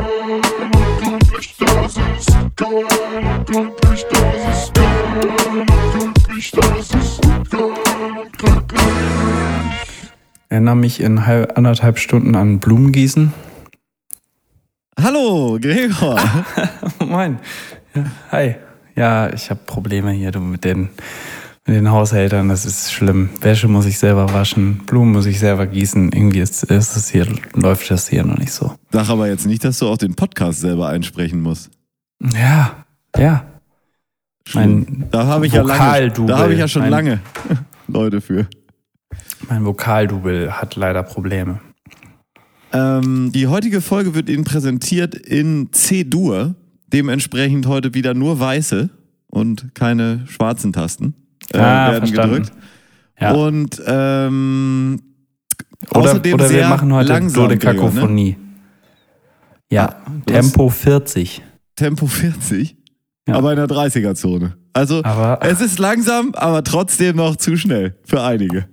unglaublich, das ist geil, unglaublich, das ist geil, unglaublich, das ist geil, unglaublich. Erinnere mich in halb, anderthalb Stunden an Blumengießen. Hallo, Gregor. Moin. Ja, hi. Ja, ich habe Probleme hier du, mit den, mit den Haushältern. Das ist schlimm. Wäsche muss ich selber waschen, Blumen muss ich selber gießen. Irgendwie ist, ist es hier, läuft das hier noch nicht so. Sag aber jetzt nicht, dass du auch den Podcast selber einsprechen musst. Ja, ja. Mein da habe ich ja lange, da habe ich ja schon Mein- lange Leute für. Mein Vokaldouble hat leider Probleme. Ähm, die heutige Folge wird Ihnen präsentiert in C-Dur. Dementsprechend heute wieder nur weiße und keine schwarzen Tasten äh, Ah, werden verstanden. gedrückt. Ja. Und ähm, Oder, außerdem oder wir machen heute langsam, ne? Dodekakophonie. Ja, Ah, Tempo 40. Tempo 40, Ja. aber in der 30er-Zone. Also Aber es ist langsam, aber trotzdem noch zu schnell für einige.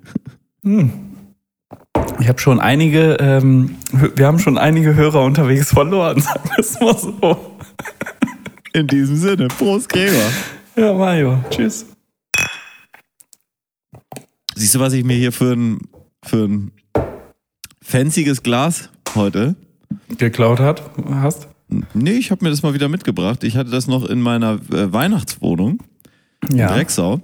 ich habe schon einige, ähm, wir haben schon einige Hörer unterwegs verloren, sagen wir es mal so. In diesem Sinne, Prost Gregor. Ja, Mario, tschüss. Siehst du, was ich mir hier für ein, für ein fancyes Glas heute? Geklaut hat, hast? Nee, ich habe mir das mal wieder mitgebracht. Ich hatte das noch in meiner äh, Weihnachtswohnung in Ja. Drecksau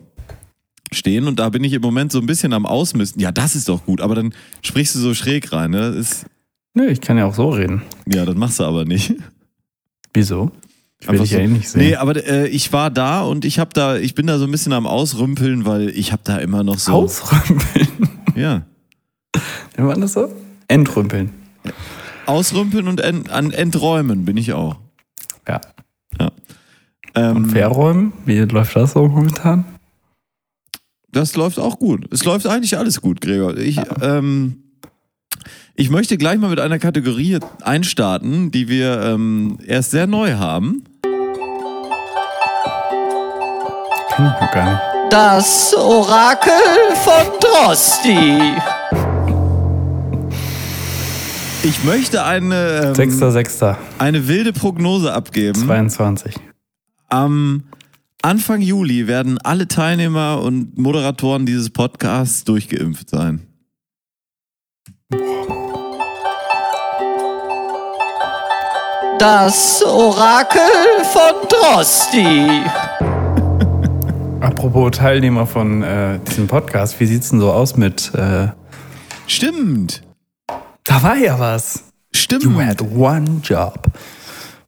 stehen und da bin ich im Moment so ein bisschen am Ausmisten. Ja, das ist doch gut, aber dann sprichst du so schräg rein. Ne? Das ist, Nö, ich kann ja auch so reden. ja, das machst du aber nicht. Wieso? Ich will Einfach dich so. ja eh nicht sehen. Nee, aber äh, ich war da und ich habe da, ich bin da so ein bisschen am Ausrümpeln, weil ich habe da immer noch so. Ausrümpeln. Ja. Nennt man das so? Entrümpeln. Ausrümpeln und en, an Enträumen bin ich auch. Ja. Ähm, Und verräumen? Wie läuft das so momentan? Das läuft auch gut. Es läuft eigentlich alles gut, Gregor. Ich, ähm, ich möchte gleich mal mit einer Kategorie einstarten, die wir ähm, erst sehr neu haben. Kenn ich noch gar nicht. Das Orakel von Drosti. Ich möchte eine, ähm, Sechster, Sechster, eine wilde Prognose abgeben. 22. Am Anfang Juli werden alle Teilnehmer und Moderatoren dieses Podcasts durchgeimpft sein. Das Orakel von Drosti. Apropos Teilnehmer von äh, diesem Podcast, wie sieht's denn so aus mit. Äh, Stimmt. da war ja was. Stimmt. You had one job.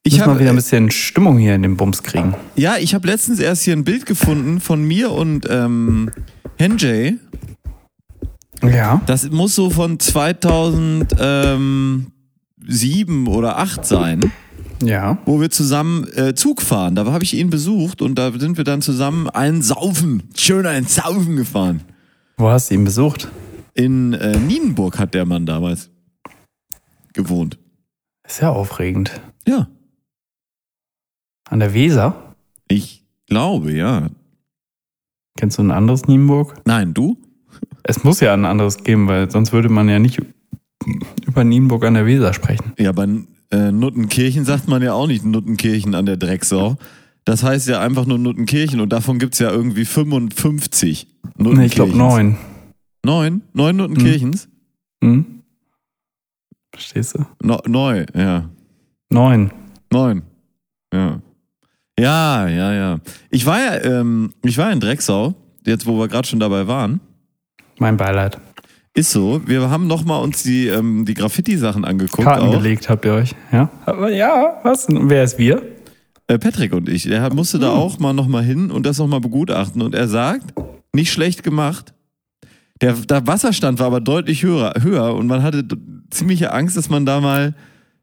Ich muss hab, mal wieder ein bisschen Stimmung hier in den Bums kriegen. Ja, ich habe letztens erst hier ein Bild gefunden von mir und ähm, Henjay. Ja. Das muss so von 2007 oder 8 sein, Ja. wo wir zusammen äh, Zug fahren. Da habe ich ihn besucht und da sind wir dann zusammen einen Saufen, schön einen Saufen gefahren. Wo hast du ihn besucht? In äh, Nienburg hat der Mann damals gewohnt. Ist ja aufregend. Ja, An der Weser? ich glaube, ja. Kennst du ein anderes Nienburg? Nein, du? Es muss ja ein anderes geben, weil sonst würde man ja nicht über Nienburg an der Weser sprechen. Ja, bei äh, Nuttenkirchen sagt man ja auch nicht Nuttenkirchen an der Drecksau. Das heißt ja einfach nur Nuttenkirchen und davon gibt's ja irgendwie 55 Nuttenkirchens. Nee, ich glaube neun. Neun? Neun Nuttenkirchens? Hm? Verstehst du? No, neu, ja. Neun. Neun. Ja. Ja, ja, ja. Ich war ja, ähm, ich war in Drecksau, jetzt wo wir gerade schon dabei waren. Mein Beileid. Ist so, wir haben nochmal uns die, ähm, die Graffiti-Sachen angeguckt. Karten auch. gelegt habt ihr euch. Ja? Aber ja, was? Wer ist wir? Äh, Patrick und ich, der musste Hm. da auch mal nochmal hin und das nochmal begutachten. Und er sagt, nicht schlecht gemacht. Der, der Wasserstand war aber deutlich höher, höher und man hatte ziemliche Angst, dass man da mal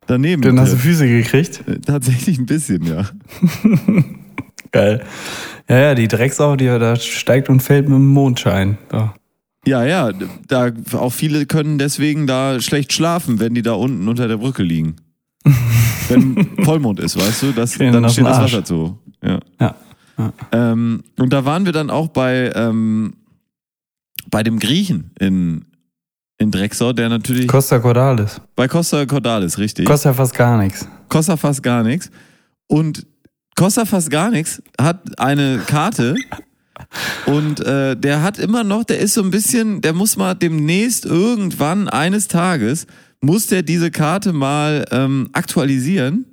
daneben Dann hast du. Füße gekriegt. Äh, Tatsächlich ein bisschen, ja. Geil. Ja, ja, die Drecksau, die da steigt und fällt mit dem Mondschein. Da. Ja, ja, da auch viele können deswegen da schlecht schlafen, wenn die da unten unter der Brücke liegen. wenn Vollmond ist, weißt du, das, Kriegen dann steht das. Wasser zu. Ja. Ja. Ähm, und da waren wir dann auch bei, ähm, bei dem Griechen in, in Drecksau, der natürlich Costa Cordalis. bei Costa Cordalis, richtig. Kostet ja fast gar nichts. kostet fast gar nichts. Und kostet fast gar nichts, hat eine Karte und äh, der hat immer noch, der ist so ein bisschen, der muss mal demnächst irgendwann eines Tages, muss der diese Karte mal ähm, aktualisieren.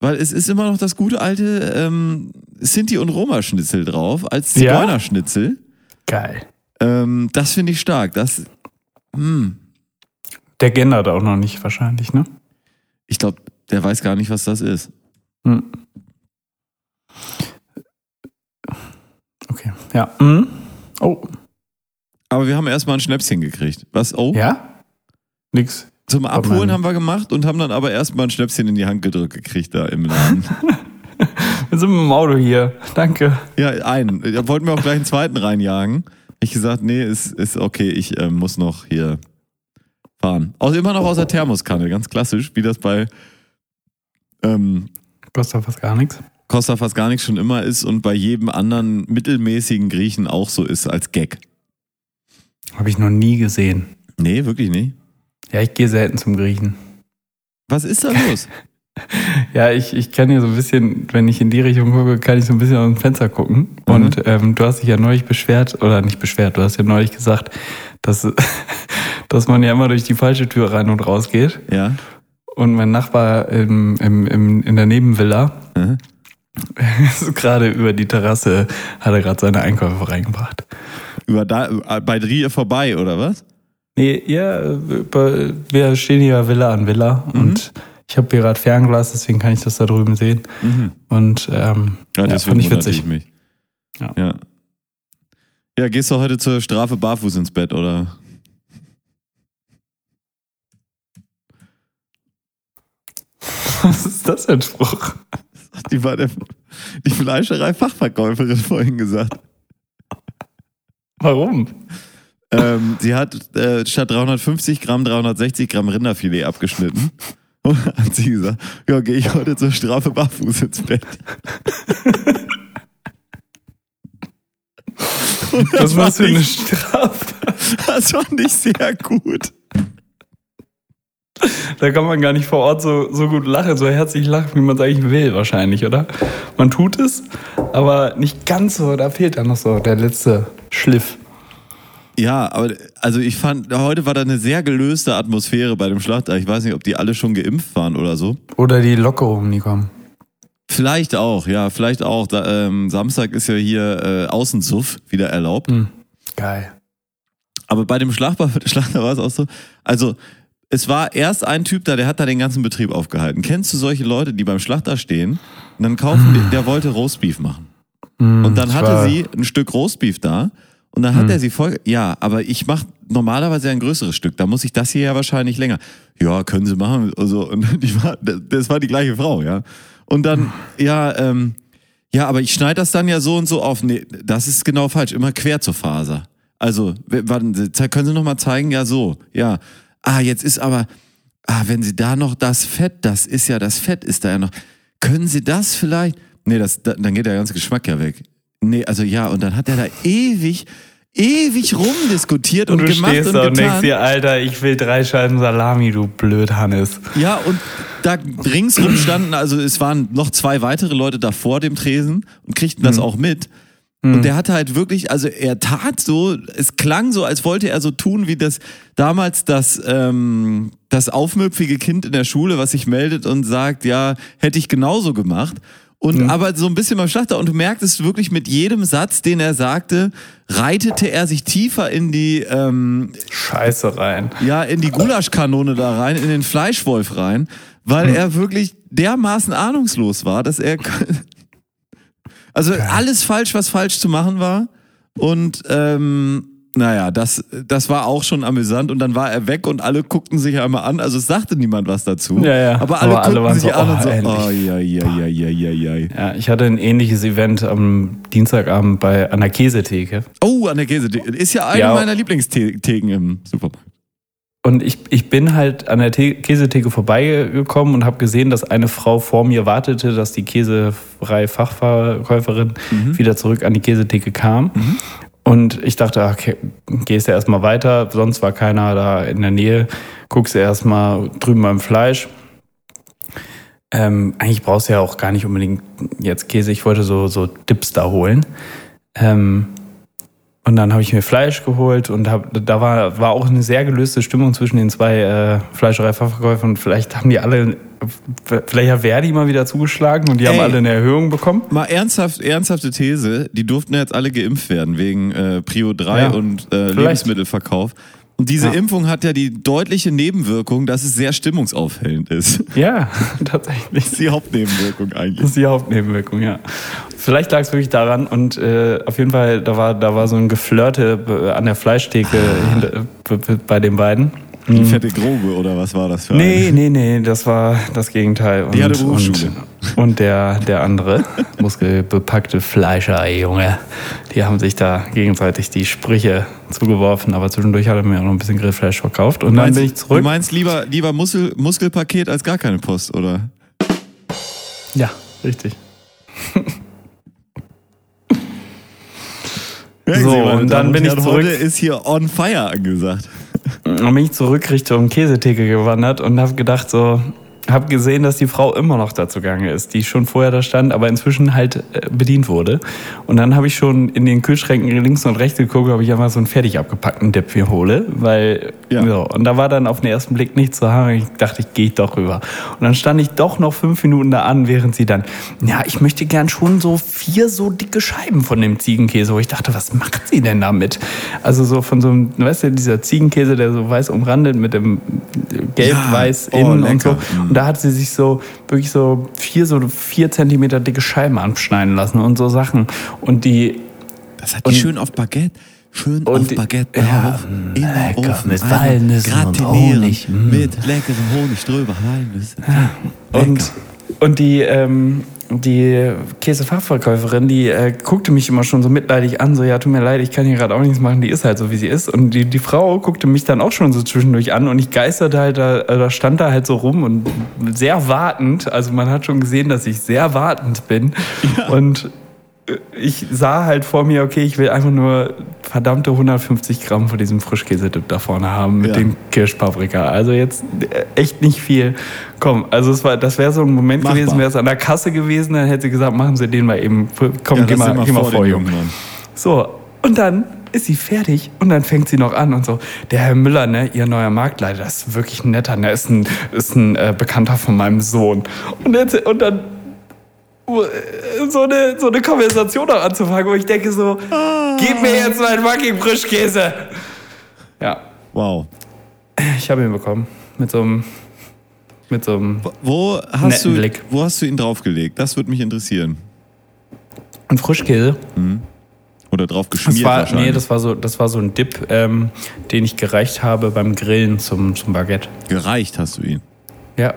Weil es ist immer noch das gute alte ähm, Sinti- und Roma-Schnitzel drauf, als Ja? Zigeunerschnitzel. Geil. Ähm, das finde ich stark. Das, hm, Der gendert auch noch nicht wahrscheinlich, ne? ich glaube, der weiß gar nicht, was das ist. Hm. Okay, ja. Mhm. Oh, Aber wir haben erstmal ein Schnäpschen gekriegt. Was? Oh? ja? Nix. Zum Abholen haben wir gemacht und haben dann aber erstmal ein Schnäpschen in die Hand gedrückt gekriegt da im Laden. Wir sind mit dem Auto hier. Danke. ja, einen. Da wollten wir auch gleich einen zweiten reinjagen. Ich gesagt, nee, ist, ist okay, ich äh, muss noch hier fahren. Auch immer noch aus der Thermoskanne, ganz klassisch, wie das bei ähm, Kostet fast gar nichts. Costa fast gar nichts schon immer ist und bei jedem anderen mittelmäßigen Griechen auch so ist als Gag. Habe ich noch nie gesehen. Nee, wirklich nicht. Ja, ich gehe selten zum Griechen. Was ist da los? Ja, ich, ich kann hier so ein bisschen, wenn ich in die Richtung gucke, kann ich so ein bisschen aus dem Fenster gucken. Mhm. Und ähm, du hast dich ja neulich beschwert, oder nicht beschwert, du hast ja neulich gesagt, dass, dass man ja immer durch die falsche Tür rein und raus geht. ja. Und mein Nachbar im, im, im, in der Nebenvilla Mhm. gerade über die Terrasse, hat er gerade seine Einkäufe reingebracht. Über da, bei dir vorbei, oder was? Nee, ja, über- wir stehen hier Villa an Villa Mhm. und ich habe hier gerade Fernglas, deswegen kann ich das da drüben sehen. Und ähm, Ja, ja, deswegen fand ich witzig. ich mich. Ja. ja. Ja, gehst du heute zur Strafe barfuß ins Bett, oder? Was ist das für ein Spruch? Die war der, die Fleischerei-Fachverkäuferin vorhin gesagt. Warum? Ähm, sie hat äh, statt 350 Gramm 360 Gramm Rinderfilet abgeschnitten. Und hat sie gesagt, ja, gehe ich heute zur Strafe barfuß ins Bett. Was war das für fand eine Strafe? Das fand ich sehr gut. Da kann man gar nicht vor Ort so, so gut lachen, so herzlich lachen, wie man es eigentlich will, wahrscheinlich, oder? Man tut es, aber nicht ganz so, da fehlt dann noch so der letzte Schliff. Ja, aber also ich fand, heute war da eine sehr gelöste Atmosphäre bei dem Schlachter. Ich weiß nicht, ob die alle schon geimpft waren oder so. Oder die Lockerungen, die kommen. Vielleicht auch, ja, vielleicht auch. Da, ähm, Samstag ist ja hier äh, Außensuff wieder erlaubt. Hm. Geil. Aber bei dem Schlachter, Schlachter war es auch so. Also, es war erst ein Typ da, der hat da den ganzen Betrieb aufgehalten. Kennst du solche Leute, die beim Schlachter stehen und dann kaufen, die, der wollte Roastbeef machen. Hm, Und dann hatte war- sie ein Stück Roastbeef da und dann hat er sie voll, ja, aber ich mache normalerweise ein größeres Stück, da muss ich das hier ja wahrscheinlich länger. Ja, können Sie machen. Also, und die war, das war die gleiche Frau, ja. Und dann, ja, ähm, ja, aber ich schneide das dann ja so und so auf. Nee, das ist genau falsch, immer quer zur Faser. Also, warten Sie, können Sie noch mal zeigen? Ja, so, ja. Ah, jetzt ist aber, ah, wenn Sie da noch das Fett, das ist ja, das Fett ist da ja noch. Können Sie das vielleicht? Nee, das, da, dann geht der ganze Geschmack ja weg. Nee, also ja, und dann hat er da ewig, ewig rumdiskutiert und, Und du gemacht stehst und da und denkst dir, Alter, ich will drei Scheiben Salami, du blöd Hannes. Ja, und da ringsrum standen, also es waren noch zwei weitere Leute da vor dem Tresen und kriegten das auch mit. Und der hatte halt wirklich, also er tat so, es klang so, als wollte er so tun, wie das damals das, ähm, das aufmüpfige Kind in der Schule, was sich meldet und sagt, ja, hätte ich genauso gemacht. Und aber so ein bisschen beim Schlachter, und du merktest wirklich mit jedem Satz, den er sagte, reitete er sich tiefer in die, ähm, Scheiße rein. ja, in die Gulaschkanone da rein, in den Fleischwolf rein, weil er wirklich dermaßen ahnungslos war, dass er also alles falsch, was falsch zu machen war. Und ähm, naja, das, das war auch schon amüsant und dann war er weg und alle guckten sich einmal an. Also es sagte niemand was dazu. Ja, ja. Aber alle Aber alle guckten waren sich so, an und oh, so, endlich. oh ja, ja, ja, ja, ja, ja. Ja, ich hatte ein ähnliches Event am Dienstagabend bei an der Käsetheke. Oh, an der Käsetheke. Ist ja eine Ja. meiner Lieblingstheken im Supermarkt. Und ich, ich bin halt an der The Käsetheke vorbeigekommen und habe gesehen, dass eine Frau vor mir wartete, dass die käsefreie Fachverkäuferin wieder zurück an die Käsetheke kam. Und ich dachte, okay, gehst du erstmal weiter, sonst war keiner da in der Nähe. Guckst du erstmal drüben beim Fleisch. Ähm, eigentlich brauchst du ja auch gar nicht unbedingt jetzt Käse. Ich wollte so, so Dips da holen. Ähm, und dann habe ich mir Fleisch geholt und hab, da war, war auch eine sehr gelöste Stimmung zwischen den zwei äh, Fleischerei-Fachverkäufern. Und vielleicht haben die alle, vielleicht hat Verdi mal wieder zugeschlagen und die haben Ey. alle eine Erhöhung bekommen. Mal ernsthaft, ernsthafte These, die durften ja jetzt alle geimpft werden wegen äh, Prio 3 Ja, und äh. Lebensmittelverkauf. Und diese Ja. Impfung hat ja die deutliche Nebenwirkung, dass es sehr stimmungsaufhellend ist. Ja, tatsächlich. Das ist die Hauptnebenwirkung Das eigentlich. ist die Hauptnebenwirkung, ja. Vielleicht lag es wirklich daran und äh, auf jeden Fall, da war, da war so ein Geflirte äh, an der Fleischtheke b- bei den beiden. Die fette Grobe oder was war das für Nee, eine? nee, nee, das war das Gegenteil. Und, Die hatte Berufsschule. Und, und der, der andere, muskelbepackte Fleischer, Junge, die haben sich da gegenseitig die Sprüche zugeworfen, aber zwischendurch hat er mir auch noch ein bisschen Grillfleisch verkauft und dann Meinst- bin ich zurück. Du meinst lieber, lieber Muskel, Muskelpaket als gar keine Post, oder? Ja, richtig. So, und dann bin ich zurück. Heute ist hier on fire angesagt. Dann bin ich zurück Richtung Käsetheke gewandert und habe gedacht so, habe gesehen, dass die Frau immer noch da zugange ist, die schon vorher da stand, aber inzwischen halt äh, bedient wurde. Und dann habe ich schon in den Kühlschränken links und rechts geguckt, ob ich einfach so einen fertig abgepackten Dip mir hole, weil Ja. so. Und da war dann auf den ersten Blick nichts zu haben. Ich dachte, ich gehe doch rüber. Und dann stand ich doch noch fünf Minuten da an, während sie dann, ja, ich möchte gern schon so vier so dicke Scheiben von dem Ziegenkäse. Wo ich dachte, was macht sie denn damit? Also so von so einem, weißt du, dieser Ziegenkäse, der so weiß umrandet mit dem gelb-weiß Ja, oh, innen und so. lecker. Und da hat sie sich so wirklich so vier, so vier Zentimeter dicke Scheiben anschneiden lassen und so Sachen. Und die, Das hat die schön auf Baguette. Schön auf die- Baguette ja, in den lecker, Ofen. mit Walnüssen und Honig, mm. Mit leckerem Honig drüber. Walnüsse. Und, und die, ähm, die Käsefachverkäuferin, die äh, guckte mich immer schon so mitleidig an, so, ja, tut mir leid, ich kann hier gerade auch nichts machen, die ist halt so, wie sie ist. Und die, die Frau guckte mich dann auch schon so zwischendurch an und ich geisterte halt da, äh, da stand da halt so rum und sehr wartend, also man hat schon gesehen, dass ich sehr wartend bin. Und äh, ich sah halt vor mir, okay, ich will einfach nur verdammte 150 Gramm von diesem Frischkäse-Dip da vorne haben mit Ja. dem Kirschpaprika. Also jetzt äh, echt nicht viel. Komm, also es war, das wäre so ein Moment Machbar. gewesen, wäre es an der Kasse gewesen, dann hätte sie gesagt, machen Sie den mal eben. Komm, Ja, geh mal, mal geh mal vor vor, den Junge. So, und dann ist sie fertig und dann fängt sie noch an und so. Der Herr Müller, ne, ihr neuer Marktleiter, das ist wirklich ein netter, ne, ist ein, ist ein äh, Bekannter von meinem Sohn. Und, jetzt, und dann äh, so eine, so eine Konversation auch anzufangen, wo ich denke so, gib mir jetzt meinen fucking Frischkäse. Ja, Wow. ich habe ihn bekommen. Mit so einem, mit so einem, Wo hast, Netten du, Blick. wo hast du ihn draufgelegt? Das würde mich interessieren. einem Frischkäse. Oder drauf Das geschmiert war, wahrscheinlich. nee, das war so, das war so ein Dip, ähm, den ich gereicht habe beim Grillen zum, zum Baguette. Gereicht hast du ihn. Ja.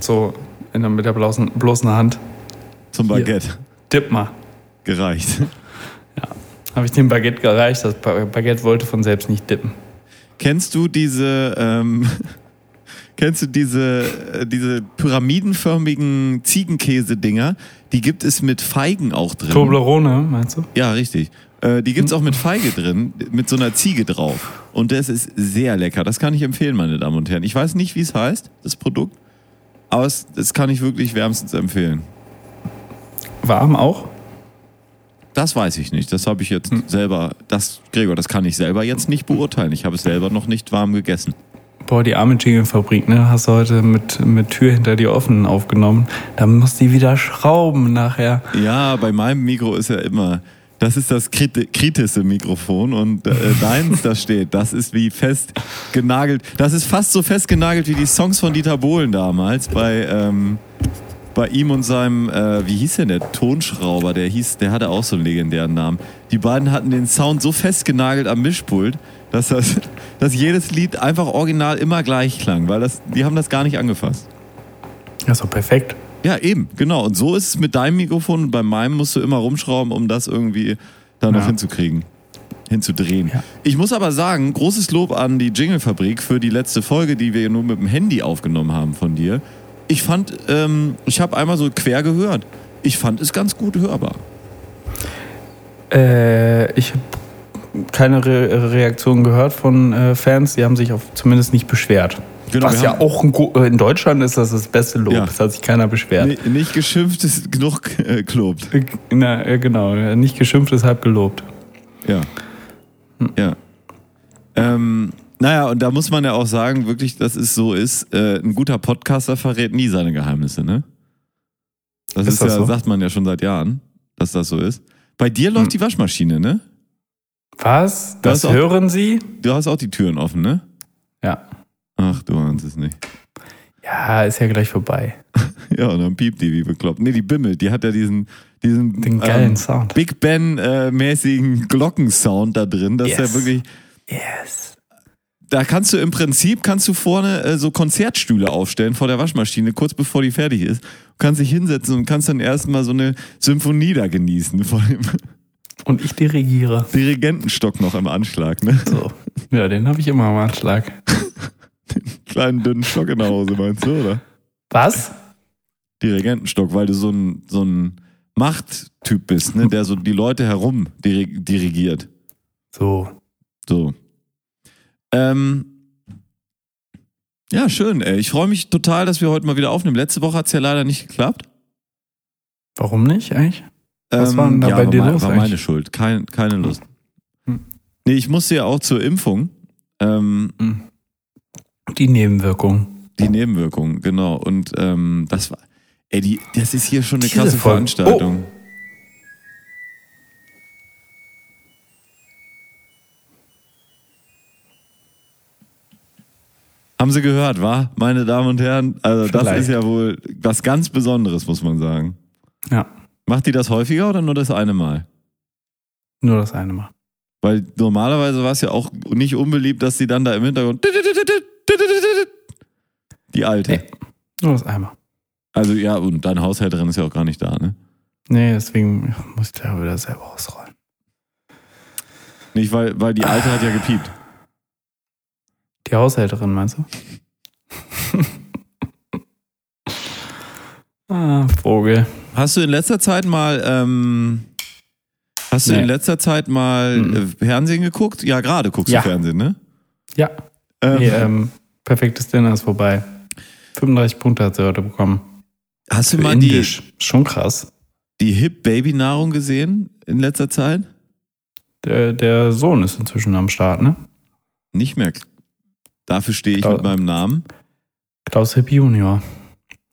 So in der, mit der bloßen, bloßen Hand. Zum Hier. Baguette. Dip mal. Gereicht. Ja. Habe ich dem Baguette gereicht. Das Ba- Baguette wollte von selbst nicht dippen. Kennst du diese, ähm, kennst du diese, äh, diese pyramidenförmigen Ziegenkäse-Dinger? Die gibt es mit Feigen auch drin. Toblerone, meinst du? Ja, richtig. Äh, die gibt's auch mit Feige drin, mit so einer Ziege drauf. Und das ist sehr lecker. Das kann ich empfehlen, meine Damen und Herren. Ich weiß nicht, wie es heißt, das Produkt. Aber es, das kann ich wirklich wärmstens empfehlen. Warm auch? Das weiß ich nicht. Das habe ich jetzt Hm. selber, das, Gregor, das kann ich selber jetzt nicht beurteilen. Ich habe es selber noch nicht warm gegessen. Boah, die arme Jingle-Fabrik, ne? Hast du heute mit, mit Tür hinter dir offen aufgenommen. Da muss die wieder schrauben nachher. Ja, bei meinem Mikro ist ja immer, das ist das kriti- kritische Mikrofon und äh, deins, da steht, das ist wie fest genagelt. Das ist fast so fest genagelt wie die Songs von Dieter Bohlen damals bei, ähm, bei ihm und seinem, äh, wie hieß denn der Tonschrauber, der hieß, der hatte auch so einen legendären Namen. Die beiden hatten den Sound so fest genagelt am Mischpult, dass das, dass jedes Lied einfach original immer gleich klang, weil das, die haben das gar nicht angefasst. Das ist doch perfekt. Ja, eben, genau. Und so ist es mit deinem Mikrofon und bei meinem musst du immer rumschrauben, um das irgendwie da noch Ja. hinzukriegen, hinzudrehen. Ja. Ich muss aber sagen, großes Lob an die Jingle-Fabrik für die letzte Folge, die wir nur mit dem Handy aufgenommen haben von dir. Ich fand, ähm, ich habe einmal so quer gehört. Ich fand es ganz gut hörbar. Äh, ich habe keine Re Reaktion gehört von äh, Fans. Die haben sich auf, zumindest nicht beschwert. Genau, Was ja auch äh, in Deutschland ist das das beste Lob. Ja. Es hat sich keiner beschwert. Nee, nicht geschimpft ist genug äh, gelobt. Äh, Na, äh, genau. Nicht geschimpft ist halb gelobt. Ja. Ja. Ähm, naja, und da muss man ja auch sagen, wirklich, dass es so ist, äh, ein guter Podcaster verrät nie seine Geheimnisse, ne? Das ist, Ist das ja, so? sagt man ja schon seit Jahren, dass das so ist. Bei dir läuft die Waschmaschine, ne? Was? Das Das auch- hören Sie? Du hast auch die Türen offen, ne? Ja. Ach, du ahnst es nicht. Ja, ist ja gleich vorbei. Ja, und dann piept die wie bekloppt. Nee, die bimmelt. Die hat ja diesen, diesen Den geilen ähm, Sound. Big Ben-mäßigen Glockensound da drin. Das ist Yes. ja wirklich. Yes. Da kannst du im Prinzip kannst du vorne äh, so Konzertstühle aufstellen vor der Waschmaschine, kurz bevor die fertig ist. Du kannst dich hinsetzen und kannst dann erstmal so eine Symphonie da genießen vor dem Und ich dirigiere. Dirigentenstock noch im Anschlag, ne? So. Ja, den habe ich immer am Anschlag. Kleinen dünnen Stock in der Hose, meinst du, oder? Was? Dirigentenstock, weil du so ein, so ein Machttyp bist, ne? Der so die Leute herum diri- dirigiert. So. So. Ähm, ja, schön, ey. Ich freue mich total, dass wir heute mal wieder aufnehmen. Letzte Woche hat es ja leider nicht geklappt. Warum nicht eigentlich? Was war denn da ja, bei dir mein- los War eigentlich? meine Schuld. Kein, keine Lust. Hm. Nee, ich musste ja auch zur Impfung. Ähm, Die Nebenwirkung. die Nebenwirkungen, genau. Und ähm, das war. Ey, die, das ist hier schon eine Diese krasse Folge- Veranstaltung. Haben Sie gehört, wa? Meine Damen und Herren, also das Vielleicht. ist ja wohl was ganz Besonderes, muss man sagen. Ja. Macht die das häufiger oder nur das eine Mal? Nur das eine Mal. Weil normalerweise war es ja auch nicht unbeliebt, dass sie dann da im Hintergrund. Die alte. Nee. Nur das einmal. Also ja, und deine Haushälterin ist ja auch gar nicht da, ne? Nee, deswegen muss ich da wieder selber ausrollen. Nicht, weil, weil die alte hat ja gepiept. Die Haushälterin, meinst du? ah, Vogel. Hast du in letzter Zeit mal, ähm, hast du Nee. in letzter Zeit mal Mhm. äh, Fernsehen geguckt? Ja, gerade guckst Ja. du Fernsehen, ne? Ja, Ähm, nee, ähm, perfektes Dinner ist vorbei. 35 Punkte hat sie heute bekommen. hast du Für mal die, Indisch. Schon krass. die Hip-Baby-Nahrung gesehen in letzter Zeit? Der, der Sohn ist inzwischen am Start, ne? Nicht mehr. Dafür stehe ich Klar. mit meinem Namen. Klaus Hipp Junior.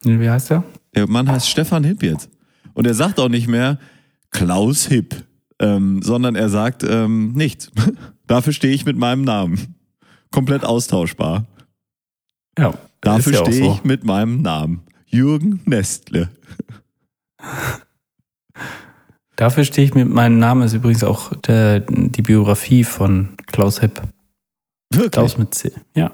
Wie heißt der? Der Mann heißt Stefan Hipp jetzt. Und er sagt auch nicht mehr Klaus Hipp, ähm, sondern er sagt ähm, nichts. Dafür stehe ich mit meinem Namen. Komplett austauschbar. Ja. Dafür ja stehe so. ich mit meinem Namen. Jürgen Nestle. Dafür stehe ich mit meinem Namen, ist übrigens auch der, die Biografie von Klaus Hipp. Wirklich? Klaus mit C. Ja.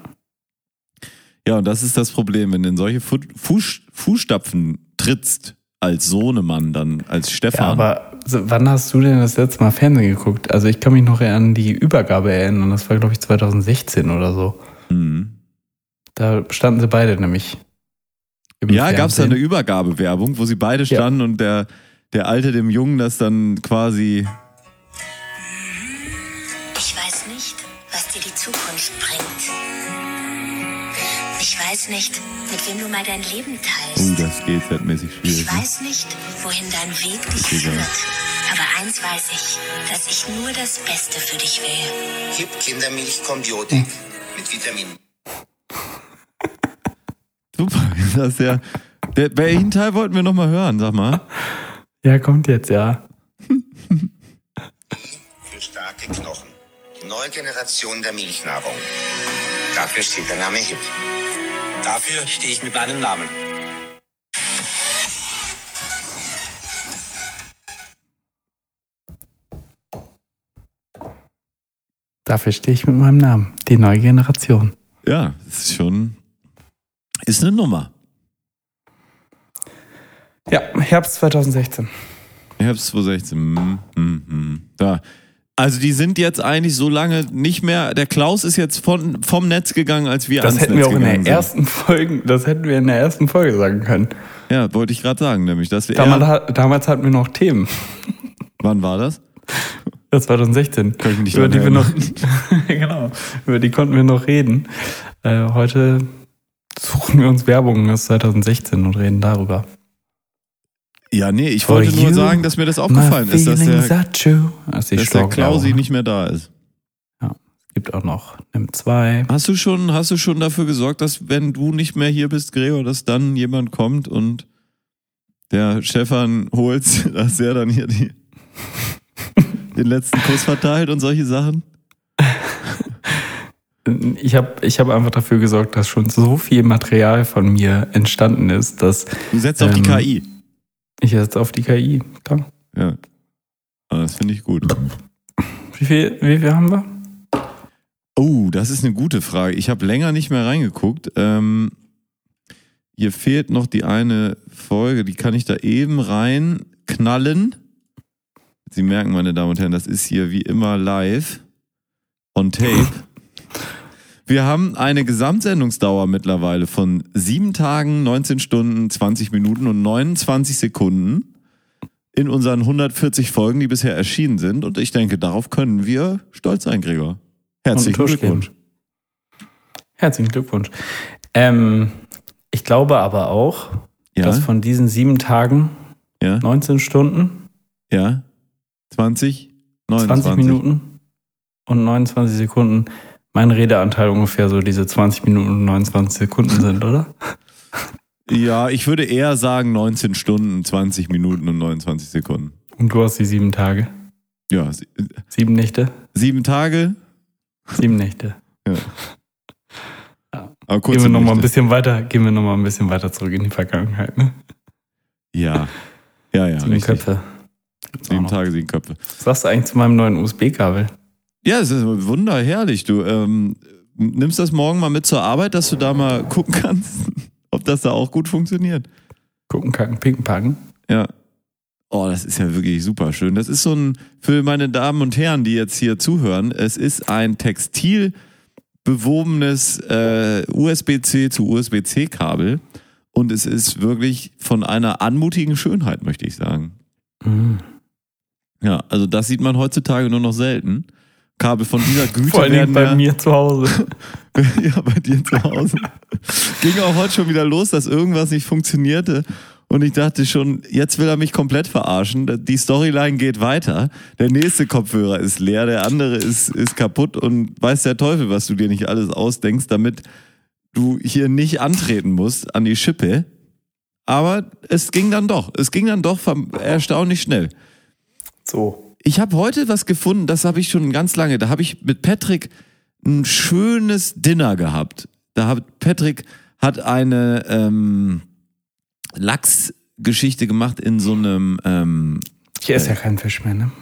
Ja, und das ist das Problem, wenn du in solche Fu Fuß Fußstapfen trittst als Sohnemann, dann als ja Stefan. aber so, wann hast du denn das letzte Mal Fernsehen geguckt? Also ich kann mich noch an die Übergabe erinnern. Das war, glaube ich, 2016 oder so. Mhm. Da standen sie beide nämlich. Ja, gab es da eine. Übergabewerbung, wo sie beide Ja. standen und der, der Alte dem Jungen das dann quasi. Ich weiß nicht, was dir die Zukunft bringt. Ich weiß nicht, mit wem du mal dein Leben Oh, teilst. das geht mäßig schwierig. Ich ne? weiß nicht, wohin dein Weg dich führt. Aber eins weiß ich, dass ich nur das Beste für dich will. Hip Kindermilch Kombiotik mit Vitaminen. Super, das ist ja. Der, welchen Teil wollten wir nochmal hören, sag mal? Ja, kommt jetzt, ja. Für starke Knochen. Die neue Generation der Milchnahrung. Dafür steht der Name Hip. Dafür stehe ich mit meinem Namen. Dafür stehe ich mit meinem Namen. Die neue Generation. Ja, das ist schon. Ist eine Nummer. Ja, Herbst 2016. Herbst 2016. Hm, hm, hm. Da. Also die sind jetzt eigentlich so lange nicht mehr. Der Klaus ist jetzt von, vom Netz gegangen, als wir Das ans hätten Netz wir auch in der sind. ersten Folge, das hätten wir in der ersten Folge sagen können. Ja, wollte ich gerade sagen, nämlich, dass wir. Damals, eher- damals hatten wir noch Themen. wann war das? Das 2016. Kann ich mich nicht über die wir noch, genau, über die konnten wir noch reden. Äh, heute suchen wir uns Werbung aus 2016 und reden darüber. Ja, nee, ich For wollte nur sagen, dass mir das aufgefallen ist, dass der, dass der Klausi nicht mehr da ist. Gibt auch noch Nimm 2. Hast du schon, hast du schon dafür gesorgt, dass wenn du nicht mehr hier bist, Gregor, dass dann jemand kommt und der Stefan holt, dass er dann hier die, den letzten Kuss verteilt und solche Sachen? Ich habe ich hab einfach dafür gesorgt, dass schon so viel Material von mir entstanden ist, dass Du setzt auf die Ähm, KI. ich jetzt auf die KI. Klar. Ja. Ah, Das finde ich gut. Wie viel, wie viel haben wir? Oh, das ist eine gute Frage. Ich habe länger nicht mehr reingeguckt. Ähm, hier fehlt noch die eine Folge, die kann ich da eben reinknallen. Sie merken, meine Damen und Herren, das ist hier wie immer live on tape. Wir haben eine Gesamtsendungsdauer mittlerweile von sieben Tagen, 19 Stunden, 20 Minuten und 29 Sekunden in unseren 140 Folgen, die bisher erschienen sind. Und ich denke, darauf können wir stolz sein, Gregor. Herzlichen Glückwunsch. Herzlichen Glückwunsch. Ähm, ich glaube aber auch, Ja, dass von diesen sieben Tagen, ja, 19 Stunden, ja. 20, 29. 20 Minuten und 29 Sekunden mein Redeanteil ungefähr so diese 20 Minuten und 29 Sekunden sind, oder? Ja, ich würde eher sagen 19 Stunden, 20 Minuten und 29 Sekunden. Und du hast die sieben Tage. Ja, sie- Sieben Nächte? sieben Tage, Sieben Nächte. aber kurz. Gehen wir noch mal ein bisschen weiter, gehen wir noch mal ein bisschen weiter zurück in die Vergangenheit, ne? Ja, ja, ja. Sieben richtig. Köpfe. Gibt's Sieben. Tage, sieben Köpfe. Was sagst du eigentlich zu meinem neuen USB-Kabel? Ja, es ist wunderherrlich. Du ähm, nimmst das morgen mal mit zur Arbeit, dass du da mal gucken kannst, ob das da auch gut funktioniert. Gucken, kacken, picken, packen. Ja. Oh, das ist ja wirklich super schön. Das ist so ein, für meine Damen und Herren, die jetzt hier zuhören, es ist ein textilbewobenes äh, USB-C zu USB-C-Kabel und es ist wirklich von einer anmutigen Schönheit, möchte ich sagen. Mhm. Ja, also das sieht man heutzutage nur noch selten. Kabel von dieser Güte Vor werden bei ja, mir zu Hause. ja, bei dir zu Hause. Ging auch heute schon wieder los, dass irgendwas nicht funktionierte. Und ich dachte schon, jetzt will er mich komplett verarschen. Die Storyline geht weiter. Der nächste Kopfhörer ist leer, der andere ist, ist kaputt und weiß der Teufel, was du dir nicht alles ausdenkst, damit du hier nicht antreten musst an die Schippe. Aber es ging dann doch. Es ging dann doch erstaunlich schnell. So. Ich habe heute was gefunden, das habe ich schon ganz lange. Da habe ich mit Patrick ein schönes Dinner gehabt. Da hat Patrick hat eine ähm, Lachsgeschichte gemacht in so einem. Ähm, Ich esse ja keinen Fisch mehr, ne?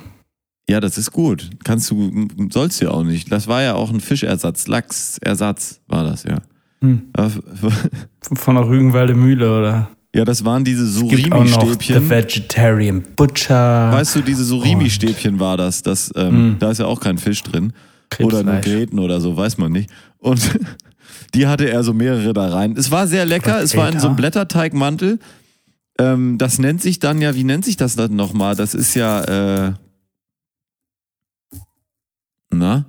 ja, das ist gut. Kannst du, sollst du ja auch nicht. Das war ja auch ein Fischersatz, Lachsersatz war das ja. Hm. Von der Rügenwalde Mühle oder? Ja, das waren diese noch The Surimi-Stäbchen. Vegetarian Butcher. Weißt du, diese Surimi-Stäbchen war das. das ähm, Hm. Da ist ja auch kein Fisch drin. Oder nur. Gräten oder so, weiß man nicht. Und die hatte er so mehrere da rein. Es war sehr lecker, es war in so einem Blätterteigmantel. Ähm, das nennt sich dann ja, wie nennt sich das dann nochmal? Das ist ja, äh, na?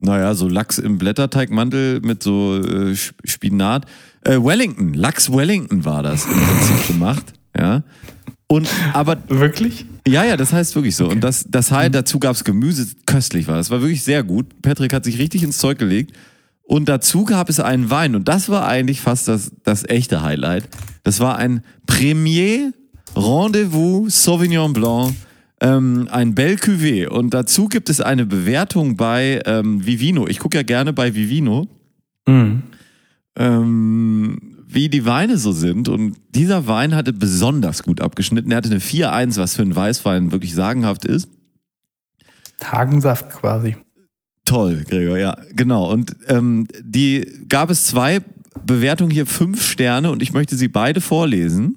Naja, so Lachs im Blätterteigmantel mit so äh, Sp- Spinat. Äh, Wellington, Lachs Wellington war das im Prinzip gemacht. Ja. Und aber Wirklich? ja, ja, das heißt wirklich so. Und das, das Hai, dazu gab's Gemüse, köstlich war. Das war wirklich sehr gut. Patrick hat sich richtig ins Zeug gelegt. Und dazu gab es einen Wein. Und das war eigentlich fast das, das echte Highlight. Das war ein Premier Rendezvous Sauvignon Blanc, ähm, ein Bel Cuvée. Und dazu gibt es eine Bewertung bei ähm, Vivino. Ich gucke ja gerne bei Vivino Mhm. Ähm, wie die Weine so sind. Und dieser Wein hatte besonders gut abgeschnitten. Er hatte eine 4-1, was für einen Weißwein wirklich sagenhaft ist. Tagensaft quasi. Toll, Gregor, ja, genau. Und ähm, die gab es zwei Bewertungen hier, fünf Sterne, und ich möchte sie beide vorlesen.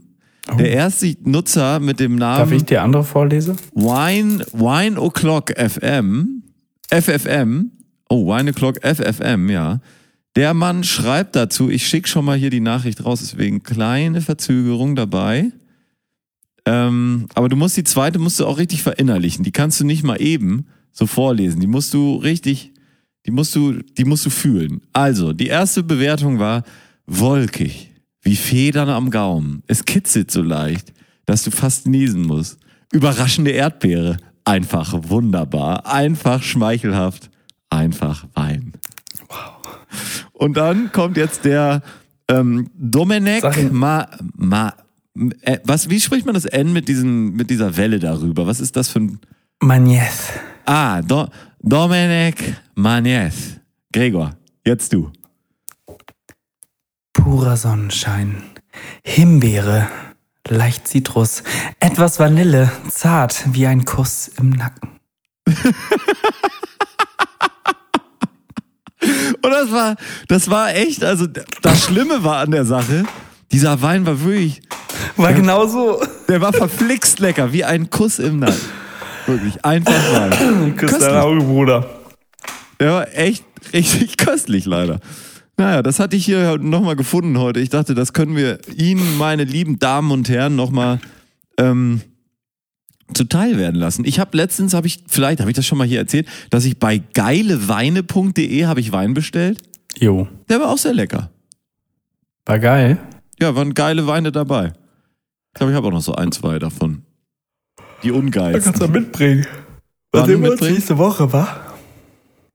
Der erste Nutzer mit dem Darf ich Namen die andere vorlesen? Wine, Wine O'Clock FM, FFM, oh, Wine O'Clock FFM, ja. Der Mann schreibt dazu, ich schicke schon mal hier die Nachricht raus, deswegen kleine Verzögerung dabei. Ähm, aber du musst die zweite musst du auch richtig verinnerlichen. Die kannst du nicht mal eben so vorlesen. Die musst du richtig Die musst du, die musst du fühlen. Also, die erste Bewertung war wolkig, wie Federn am Gaumen. Es kitzelt so leicht, dass du fast niesen musst. Überraschende Erdbeere. Einfach wunderbar. Einfach schmeichelhaft. Einfach Wein. Und dann kommt jetzt der ähm, ihn. Ma, Ma, äh, was, wie spricht man das N mit, diesen, mit dieser Welle darüber? Was ist das für ein. Magnez. Ah, Do, Domenech Magnez. Gregor, jetzt du. Purer Sonnenschein. Himbeere. Leicht Zitrus. Etwas Vanille. Zart wie ein Kuss im Nacken. Und das war, das war echt, also das Schlimme war an der Sache, dieser Wein war wirklich, War genau so. der war verflixt lecker, wie ein Kuss im Nacken. Wirklich, einfach Wein. Küss dein Auge, Bruder. Der war echt richtig köstlich leider. Naja, das hatte ich hier nochmal gefunden heute. Ich dachte, das können wir Ihnen, meine lieben Damen und Herren, nochmal ähm, zuteil werden lassen. Ich habe letztens, habe ich, vielleicht habe ich das schon mal hier erzählt, dass ich bei geileweine.de habe ich Wein bestellt. Jo. Der war auch sehr lecker. War geil. Ja, waren geile Weine dabei. Ich glaube, ich habe auch noch so ein, zwei davon. Die ungeilsten. mitbringen. Was sehen wir uns nächste Woche, wa?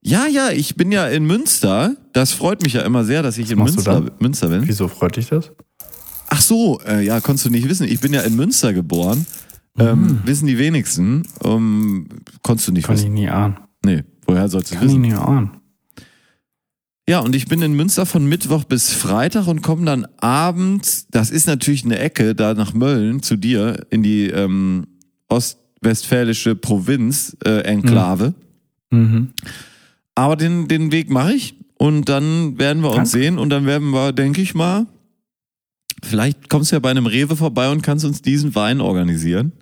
Ja, ja, ich bin ja in Münster. Das freut mich ja immer sehr, dass ich in machst du Münster, da? Münster bin. Wieso freut dich das? Ach so, äh, ja, konntest du nicht wissen. Ich bin ja in Münster geboren. Ähm, wissen die wenigsten. Um, konntest du nicht Kann ich wissen. nie ahnen. Nee, woher sollst du Kann ich wissen? nie ahnen. Ja, und ich bin in Münster von Mittwoch bis Freitag und komme dann abends, das ist natürlich eine Ecke, da nach Mölln zu dir in die ähm, ostwestfälische Provinz, äh, Enklave. Mhm. Aber den, den Weg mache ich und dann werden wir uns Danke. sehen und dann werden wir, denke ich mal, vielleicht kommst du ja bei einem Rewe vorbei und kannst uns diesen Wein organisieren.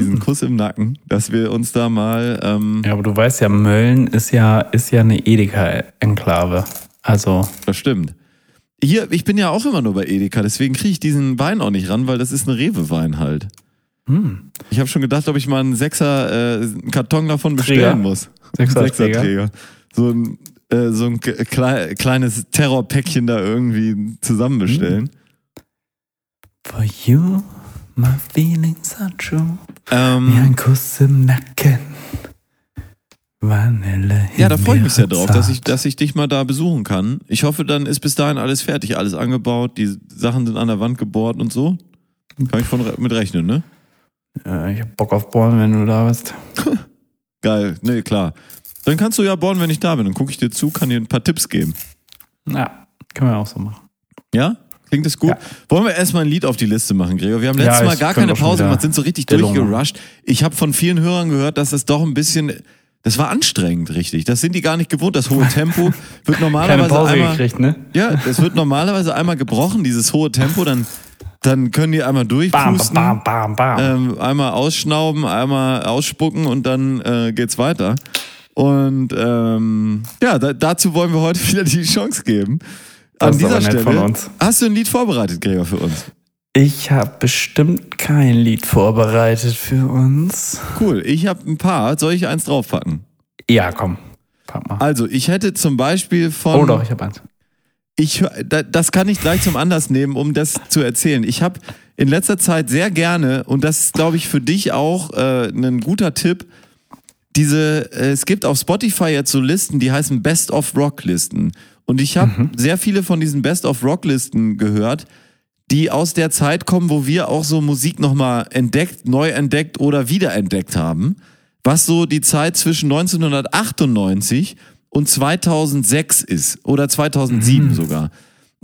Diesen Hm. Kuss im Nacken, dass wir uns da mal. Ähm, Ja, aber du weißt ja, Mölln ist ja, ist ja eine Edeka-Enklave. Also, Das stimmt. Hier, ich bin ja auch immer nur bei Edeka, deswegen kriege ich diesen Wein auch nicht ran, weil das ist ein Rewe-Wein halt. hm. Ich habe schon gedacht, ob ich mal einen Sechser, äh, einen Karton davon Träger. bestellen muss. Sechser Ein Sechserträger. So ein, äh, so ein k- klei kleines Terrorpäckchen da irgendwie zusammen bestellen. For you, my feelings are true. Wie Ähm, ein Kuss im Nacken. Vanille. ja, da freue ich mich sehr drauf, dass ich, dass ich dich mal da besuchen kann. Ich hoffe, dann ist bis dahin alles fertig, alles angebaut, die Sachen sind an der Wand gebohrt und so. Kann ich von mit rechnen, ne? Ja, ich hab Bock auf Born, wenn du da bist. Geil, nee, klar. Dann kannst du ja bohren, wenn ich da bin. Dann gucke ich dir zu, kann dir ein paar Tipps geben. Ja, können wir auch so machen. Ja? Klingt das gut? Ja. Wollen wir erstmal ein Lied auf die Liste machen, Gregor? Wir haben Ja, letztes Mal ich gar keine Pause gemacht, sind so richtig durchgerusht. Ich habe von vielen Hörern gehört, dass das doch ein bisschen, das war anstrengend, richtig. Das sind die gar nicht gewohnt. Das hohe Tempo wird Keine normalerweise Pause einmal, gekriegt, ne? ja, es wird normalerweise einmal gebrochen, dieses hohe Tempo, dann, dann können die einmal Bam, durchpusten. bam, bam, bam. ähm, einmal ausschnauben, einmal ausspucken und dann äh, geht's weiter. Und ähm, ja, da, dazu wollen wir heute wieder die Chance geben. An dieser Stelle. von uns. Hast du ein Lied vorbereitet, Gregor, für uns? Ich habe bestimmt kein Lied vorbereitet für uns. Cool, ich habe ein paar. Soll ich eins draufpacken? Ja, komm. Pack mal. Also, ich hätte zum Beispiel von. Oh doch, ich habe eins. Ich, das kann ich gleich zum Anlass nehmen, um das zu erzählen. Ich habe in letzter Zeit sehr gerne, und das ist, glaube ich, für dich auch äh, ein guter Tipp, diese, äh, es gibt auf Spotify jetzt so Listen, die heißen Best of Rock Listen. Und ich habe sehr viele von diesen Best of Rock Listen gehört, die aus der Zeit kommen, wo wir auch so Musik nochmal entdeckt, neu entdeckt oder wiederentdeckt haben. Was so die Zeit zwischen 1998 und 2006 ist. Oder 2007 sogar.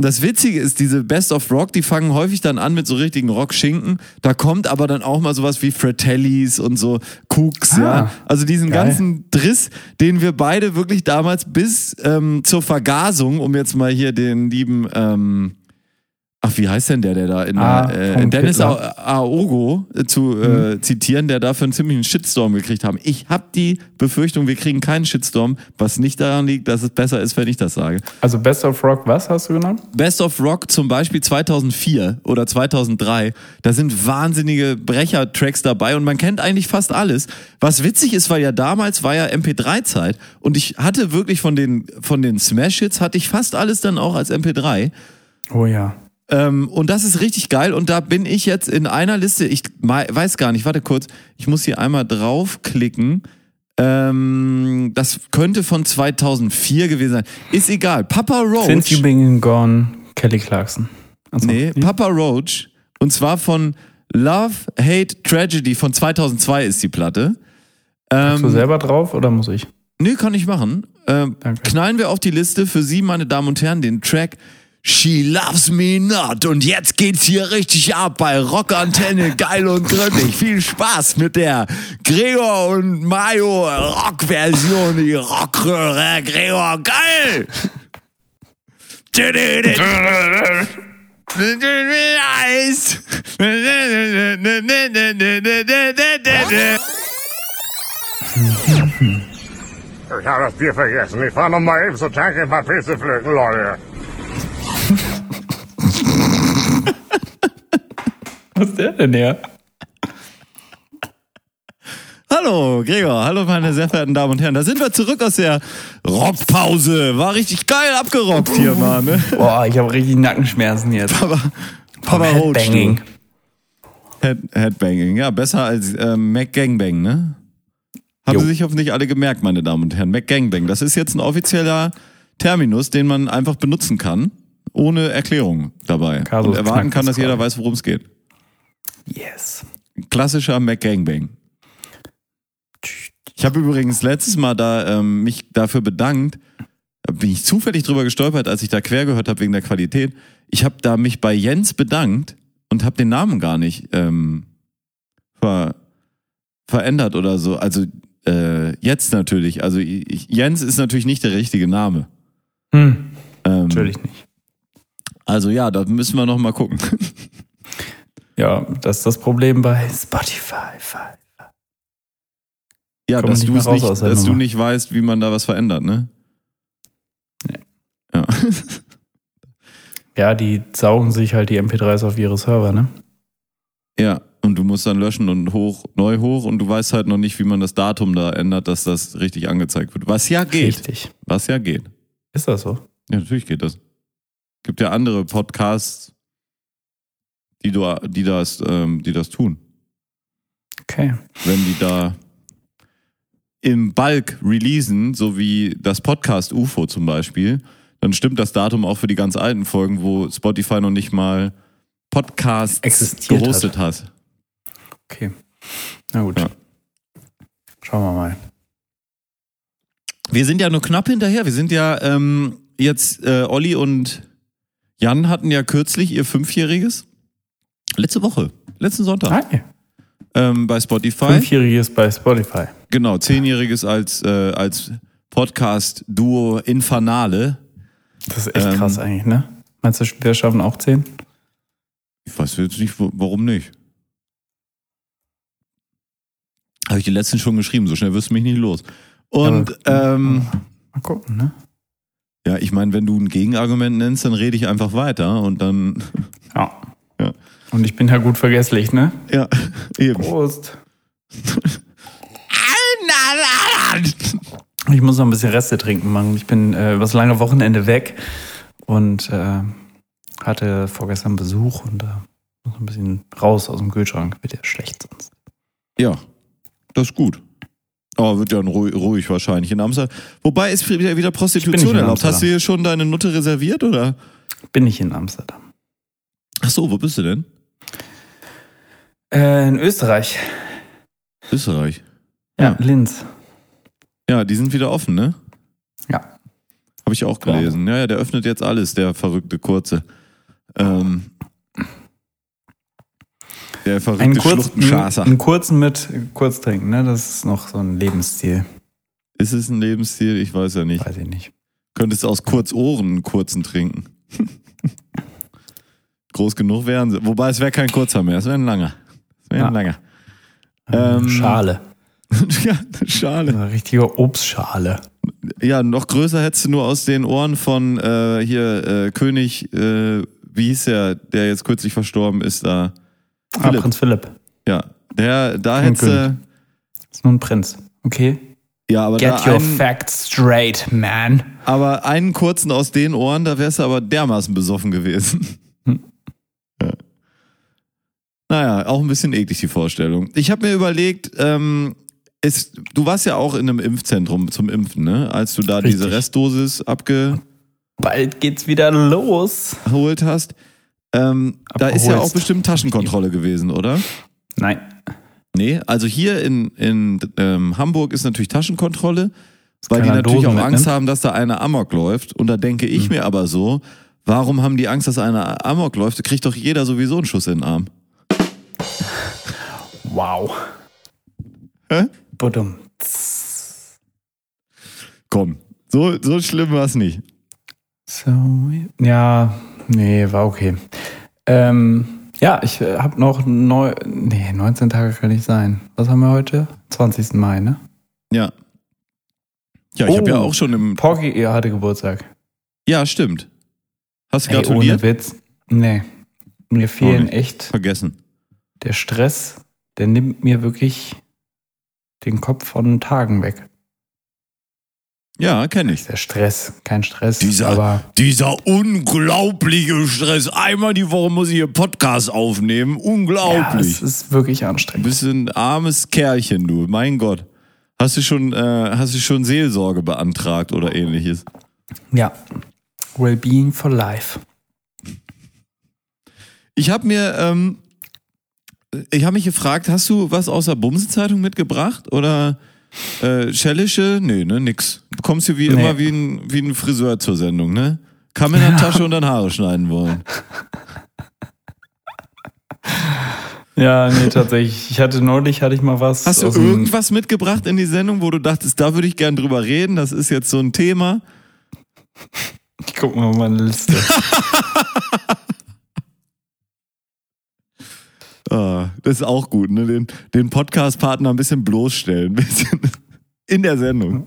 Und das Witzige ist, diese Best of Rock, die fangen häufig dann an mit so richtigen Rockschinken. Da kommt aber dann auch mal sowas wie Fratellis und so Cooks, Ah, ja. Also diesen geil. ganzen Driss, den wir beide wirklich damals bis ähm, zur Vergasung, um jetzt mal hier den lieben, ähm, ach, wie heißt denn der, der da in Ah, der, äh, Dennis. A- Aogo äh, zu äh, zitieren, der dafür einen ziemlichen Shitstorm gekriegt haben. Ich habe die Befürchtung, wir kriegen keinen Shitstorm, was nicht daran liegt, dass es besser ist, wenn ich das sage. Also Best of Rock, was hast du genommen? Best of Rock zum Beispiel 2004 oder 2003, da sind wahnsinnige Brecher-Tracks dabei und man kennt eigentlich fast alles. Was witzig ist, weil ja damals war ja MP3-Zeit und ich hatte wirklich von den, von den Smash-Hits hatte ich fast alles dann auch als MP3. Oh ja. Ähm, und das ist richtig geil. Und da bin ich jetzt in einer Liste. Ich weiß gar nicht, warte kurz. Ich muss hier einmal draufklicken. Ähm, das könnte von 2004 gewesen sein. Ist egal. Papa Roach. Since You Been Gone, Kelly Clarkson. Achso. nee, Papa Roach. Und zwar von Love, Hate, Tragedy von 2002 ist die Platte. Bist du Ähm, selber drauf oder muss ich? Nö, kann ich machen. Ähm, knallen wir auf die Liste für Sie, meine Damen und Herren, den Track She Loves Me Not. Und jetzt geht's hier richtig ab bei Rockantenne, geil und gründlich. Viel Spaß mit der Gregor und Mayo Rock-Version, die Rockröhre. Gregor, geil! Eis. Ich habe das Bier vergessen. Ich fahre noch mal eben zur Tanke ein paar Pilze pflücken, Leute. Was ist der denn her? Hallo, Gregor. Hallo, meine sehr verehrten Damen und Herren. Da sind wir zurück aus der Rockpause. War richtig geil abgerockt hier, Mann. Ne? Boah, ich habe richtig Nackenschmerzen jetzt. Papa, Papa Headbanging. Head, Headbanging. Ja, besser als ähm, McGangbang, ne? Haben Jo. Sie sich hoffentlich alle gemerkt, meine Damen und Herren. McGangbang. Das ist jetzt ein offizieller Terminus, den man einfach benutzen kann, ohne Erklärung dabei. Kasus und erwarten kann, das dass jeder weiß, worum es geht. Yes. Klassischer McGangbang. Ich habe übrigens letztes Mal da ähm, mich dafür bedankt, da bin ich zufällig drüber gestolpert, als ich da quer gehört habe wegen der Qualität. Ich habe da mich bei Jens bedankt und habe den Namen gar nicht ähm, ver verändert oder so. Also äh, jetzt natürlich. Also ich, Jens ist natürlich nicht der richtige Name. Hm, Ähm, natürlich nicht. Also ja, da müssen wir noch mal gucken. Ja, das ist das Problem bei Spotify. Ja, Kommt dass nicht es nicht, dass du nicht weißt, wie man da was verändert, ne? Nee. Ja. Ja, die saugen sich halt die MP3s auf ihre Server, ne? Ja, und du musst dann löschen und hoch, neu hoch und du weißt halt noch nicht, wie man das Datum da ändert, dass das richtig angezeigt wird. Was ja geht. Richtig. Was ja geht. Ist das so? Ja, natürlich geht das. Gibt ja andere Podcasts, die, du, die, das, ähm, die das tun. Okay. Wenn die da im Bulk releasen, so wie das Podcast UFO zum Beispiel, dann stimmt das Datum auch für die ganz alten Folgen, wo Spotify noch nicht mal Podcasts Existiert gehostet hat. Okay. Na gut. Ja. Schauen wir mal. Wir sind ja nur knapp hinterher. Wir sind ja ähm, jetzt, äh, Olli und Jan hatten ja kürzlich ihr Fünfjähriges. Letzte Woche, letzten Sonntag. Hi. Ähm, bei Spotify. Fünfjähriges bei Spotify. Genau, zehnjähriges als, äh, als Podcast-Duo Infernale. Das ist echt Ähm, krass eigentlich, ne? Meinst du, wir schaffen auch zehn? Ich weiß jetzt nicht, warum nicht. Habe ich die letzten schon geschrieben, so schnell wirst du mich nicht los. Und Aber- ähm, Mal gucken, ne? ja, ich meine, wenn du ein Gegenargument nennst, dann rede ich einfach weiter und dann, Ja. Und ich bin ja gut vergesslich, ne? ja, eben. Prost. Ich muss noch ein bisschen Reste trinken, Mann. Ich bin äh, übers lange Wochenende weg und äh, hatte vorgestern Besuch und da muss ein bisschen raus aus dem Kühlschrank. Wird ja schlecht sonst. Ja, das ist gut. Aber wird ja ruhig, ruhig wahrscheinlich in Amsterdam. Wobei ist wieder, wieder Prostitution erlaubt. Hast du hier schon deine Nutte reserviert oder? Bin ich in Amsterdam. Ach so, wo bist du denn? Äh, in Österreich. Österreich. Ja, Ja. Linz. Ja, die sind wieder offen, ne? Ja. Habe ich auch gelesen. Ja, ja, der öffnet jetzt alles, der verrückte Kurze. Ähm, der verrückte Einen, kurz, Schluchtenschasser. einen kurzen mit kurz trinken, ne? Das ist noch so ein Lebensstil. Ist es ein Lebensstil? Ich weiß ja nicht. Weiß ich nicht. Könntest aus Kurzohren einen kurzen trinken. groß genug wären sie. Wobei es wäre kein kurzer mehr, es wäre ein langer. Ja. langer. Ähm, Schale. ja, eine Schale. Eine richtige Obstschale. Ja, noch größer hättest du nur aus den Ohren von äh, hier äh, König, äh, wie hieß der, der jetzt kürzlich verstorben ist da. Ah, Philipp. Prinz Philipp. Ja, der, da hättest du. Ist nur ein Prinz. Okay. ja, aber, Get your einen, facts straight, man. aber einen kurzen aus den Ohren, da wärst du aber dermaßen besoffen gewesen. Ja. Naja, auch ein bisschen eklig die Vorstellung. Ich habe mir überlegt, ähm, ist, du warst ja auch in einem Impfzentrum zum Impfen, ne? Als du da diese Richtig. Restdosis abgeholt Bald geht's wieder los. hast. Ähm, da ist ja auch bestimmt Taschenkontrolle gewesen, oder? Nein. Nee, also hier in, in ähm, Hamburg ist natürlich Taschenkontrolle, weil die natürlich auch Dosen Angst mitnimmt. haben, dass da einer Amok läuft. Und da denke ich Hm. mir aber so, warum haben die Angst, dass einer Amok läuft? Da kriegt doch jeder sowieso einen Schuss in den Arm. Wow. Hä? Budum. Komm, so, so schlimm war es nicht. So, ja, nee, war okay. Ähm, ja, ich äh, habe noch neu, nee, 19 Tage kann nicht sein. Was haben wir heute? 20. Mai, ne? Ja. Ja, ich habe ja Oh. auch schon im. Porky, ihr hatte Geburtstag. Ja, stimmt. Hast du Ey, ohne gratuliert? Witz. Nee. Mir fehlen echt Vergessen. der Stress, der nimmt mir wirklich den Kopf von Tagen weg. Ja, kenne ich. Der Stress, kein Stress, Dieser- aber Dieser unglaubliche Stress. Einmal die Woche muss ich hier Podcast aufnehmen. ja, Unglaublich. es ist wirklich Du anstrengend. bist ein armes Kerlchen, du. Mein Gott. Hast du schon, äh, hast du schon Seelsorge beantragt oder ähnliches? Ja. Wellbeing for life. Ich habe mir, ähm, ich habe mich gefragt, hast du was aus der Bumsenzeitung mitgebracht oder äh, Schellische? Nee, ne, nix. Du kommst hier wie Nee. immer wie ein, wie ein Friseur zur Sendung, ne? Kam in der Tasche und dann Haare schneiden wollen. Ja, nee, tatsächlich. Ich hatte neulich, hatte ich mal was. Hast du irgendwas mitgebracht in die Sendung, wo du dachtest, da würde ich gern drüber reden? Das ist jetzt so ein Thema. Ich guck mal auf meine Liste. Ah, das ist auch gut, ne? Den, den Podcast-Partner ein bisschen bloßstellen, ein bisschen in der Sendung.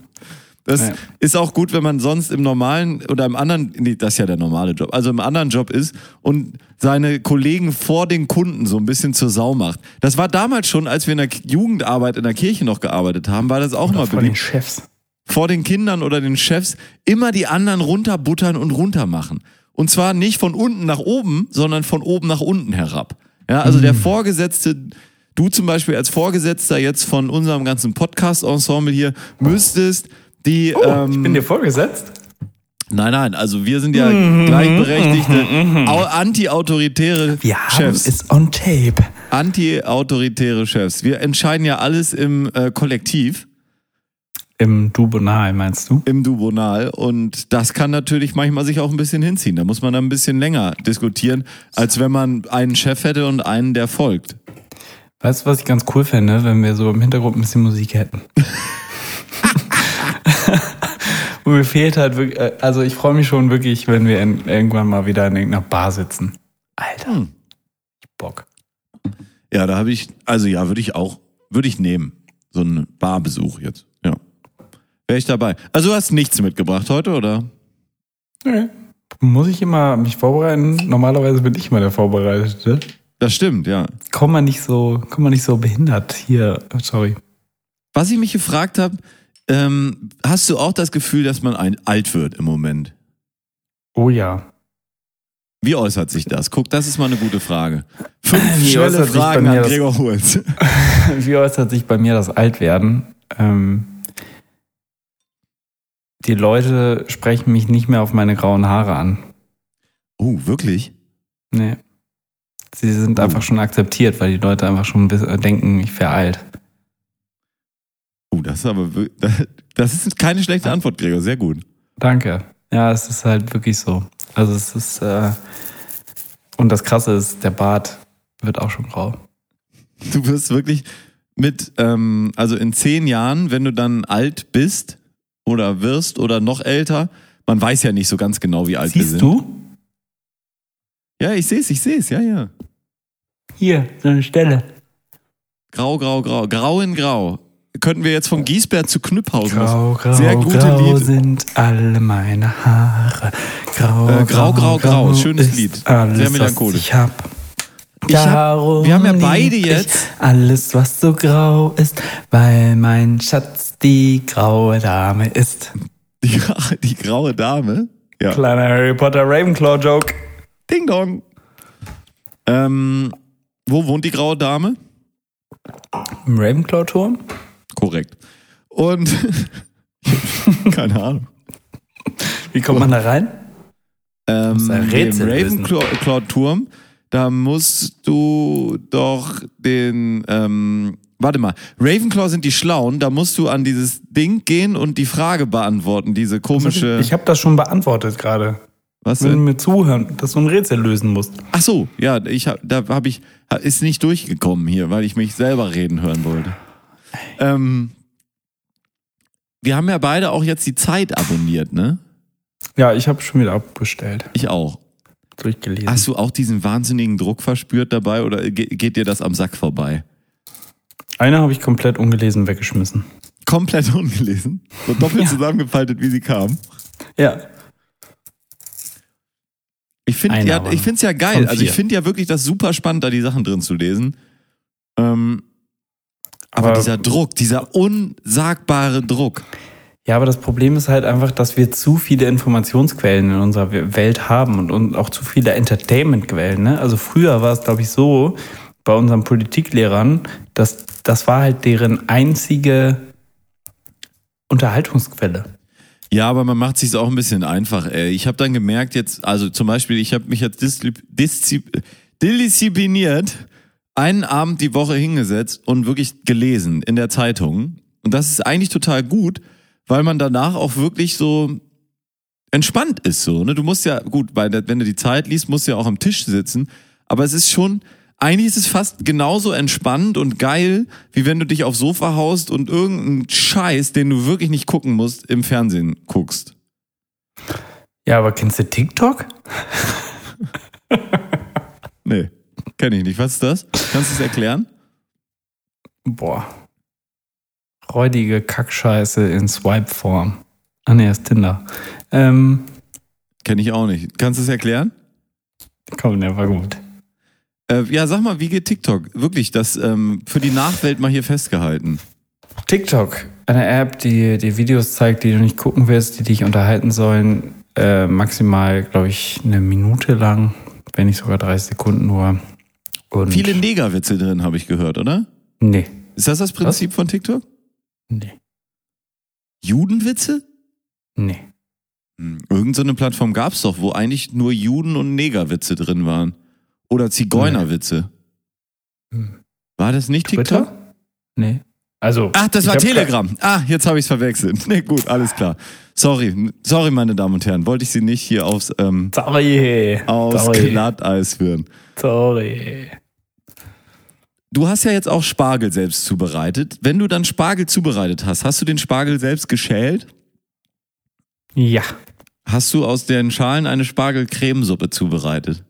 Das Ja. ist auch gut, wenn man sonst im normalen oder im anderen, nee, das ist ja der normale Job, also im anderen Job ist und seine Kollegen vor den Kunden so ein bisschen zur Sau macht. Das war damals schon, als wir in der Jugendarbeit in der Kirche noch gearbeitet haben, war das auch immer von den beliebt. Chefs. Vor den Kindern oder den Chefs immer die anderen runterbuttern und runtermachen. Und zwar nicht von unten nach oben, sondern von oben nach unten herab. Ja, also der Vorgesetzte, du zum Beispiel als Vorgesetzter jetzt von unserem ganzen Podcast-Ensemble hier, müsstest die. Oh, ähm, ich bin dir vorgesetzt. nein, nein, also wir sind ja gleichberechtigte, au- anti-autoritäre Wir Chefs. es on tape. Anti-autoritäre Chefs. Wir entscheiden ja alles im äh, Kollektiv. Im Dubonal, meinst du? im Dubonal und das kann natürlich manchmal sich auch ein bisschen hinziehen. Da muss man dann ein bisschen länger diskutieren, als wenn man einen Chef hätte und einen, der folgt. Weißt du, was ich ganz cool fände, wenn wir so im Hintergrund ein bisschen Musik hätten? Mir fehlt halt wirklich, äh, also ich freue mich schon wirklich, wenn wir in, irgendwann mal wieder in irgendeiner Bar sitzen. Alter, Hm. Bock. Ja, da habe ich, also ja, würde ich auch, würde ich nehmen. So einen Barbesuch jetzt. Wäre ich dabei. Also du hast nichts mitgebracht heute, oder? Nee. Muss ich immer mich vorbereiten? Normalerweise bin ich immer der Vorbereitete. Das stimmt, ja. Komm mal nicht so, komm mal nicht so behindert hier. Sorry. Was ich mich gefragt habe, ähm, hast du auch das Gefühl, dass man ein, alt wird im Moment? Oh ja. Wie äußert sich das? Guck, das ist mal eine gute Frage. Fünf Wie schnelle äußert sich bei Fragen mir an das- Gregor Holz. Wie äußert sich bei mir das Altwerden? Ähm, die Leute sprechen mich nicht mehr auf meine grauen Haare an. Oh, wirklich? Nee. Sie sind Oh. einfach schon akzeptiert, weil die Leute einfach schon bisschen denken, ich wäre alt. Oh, das ist aber das ist keine schlechte Antwort, Gregor. Sehr gut. Danke. Ja, es ist halt wirklich so. Also es ist, äh, und das Krasse ist, der Bart wird auch schon grau. Du wirst wirklich mit, ähm, also in zehn Jahren, wenn du dann alt bist oder wirst oder noch älter, man weiß ja nicht so ganz genau, wie alt wir Siehst sind. du? Ja, ich sehe es, ich sehe es, ja, ja. Hier, so eine Stelle. Grau, grau, grau. Grau in grau. Könnten wir jetzt von Giesbert zu Knüpphausen. Grau, grau, Sehr gute grau Lied. sind alle meine Haare. Grau, Äh, grau, grau, grau. Schönes ist Lied. Alles, Sehr melancholisch. Ich hab. Ich hab- Darum wir haben ja beide jetzt- alles, was so grau ist, weil mein Schatz die graue Dame ist. Die, die graue Dame. Ja. Kleiner Harry Potter Ravenclaw-Joke. Ding dong. Ähm, wo wohnt die graue Dame? Im Ravenclaw-Turm? Korrekt. Und keine Ahnung. Wie kommt man da rein? Ähm, ein Rätsel Im. Ravenclaw-Turm, da musst du doch den, ähm, warte mal, Ravenclaw sind die Schlauen, da musst du an dieses Ding gehen und die Frage beantworten, diese komische, Ich habe das schon beantwortet gerade. was Wenn du denn? mir zuhören, dass du ein Rätsel lösen musst. Ach so, ja, ich hab, da habe ich, ist nicht durchgekommen hier, weil ich mich selber reden hören wollte. Ähm, wir haben ja beide auch jetzt die Zeit abonniert, ne? Ja, ich habe schon wieder abbestellt. Ich auch. Durchgelesen. Hast du auch diesen wahnsinnigen Druck verspürt dabei oder ge geht dir das am Sack vorbei? Eine habe ich komplett ungelesen weggeschmissen. Komplett ungelesen. So doppelt Ja. zusammengefaltet, wie sie kam. Ja. Ich finde ja, ich finde es ja geil. Also ich finde ja wirklich das super spannend, da die Sachen drin zu lesen. Ähm, aber, Aber- dieser Druck, dieser unsagbare Druck. Ja, aber das Problem ist halt einfach, dass wir zu viele Informationsquellen in unserer We- Welt haben und, auch zu viele Entertainmentquellen. Ne? Also früher war es, glaube ich, so bei unseren Politiklehrern, dass das war halt deren einzige Unterhaltungsquelle. Ja, aber man macht sich auch ein bisschen einfach. Ey. Ich habe dann gemerkt jetzt, also zum Beispiel, ich habe mich jetzt diszi- diszi- diszipliniert einen Abend die Woche hingesetzt und wirklich gelesen in der Zeitung. Und das ist eigentlich total gut, weil man danach auch wirklich so entspannt ist so. Ne? Du musst ja, gut, weil wenn du die Zeit liest, musst du ja auch am Tisch sitzen. Aber es ist schon, eigentlich ist es fast genauso entspannend und geil, wie wenn du dich aufs Sofa haust und irgendeinen Scheiß, den du wirklich nicht gucken musst, im Fernsehen guckst. Ja, aber kennst du TikTok? Nee, kenne ich nicht. Was ist das? Kannst du es erklären? Boah. Räudige Kackscheiße in Swipe-Form. Ah ne, ist Tinder. Ähm, Kenne ich auch nicht. Kannst du es erklären? komm, der war gut. Äh, ja, sag mal, wie geht TikTok? Wirklich, das ähm, für die Nachwelt mal hier festgehalten. TikTok, eine App, die dir Videos zeigt, die du nicht gucken willst, die dich unterhalten sollen. Äh, maximal, glaube ich, eine Minute lang, wenn nicht sogar 30 Sekunden nur. Und Viele Negerwitze drin, habe ich gehört, oder? Nee. Ist das das Prinzip von TikTok? Nee. Judenwitze? Nee. Hm. Irgend so eine Plattform gab's doch, wo eigentlich nur Juden- und Negerwitze drin waren. Oder Zigeunerwitze. Hm. War das nicht TikTok? Twitter? Nee. Also. Ach, das war Telegram. Ah, jetzt habe ich es verwechselt. Nee, gut, alles klar. Sorry, sorry, meine Damen und Herren. Wollte ich Sie nicht hier aufs, ähm, Sorry. aufs Sorry. Glatteis führen. Sorry. Du hast ja jetzt auch Spargel selbst zubereitet. Wenn du dann Spargel zubereitet hast, hast du den Spargel selbst geschält? Ja. Hast du aus den Schalen eine Spargelcremesuppe zubereitet?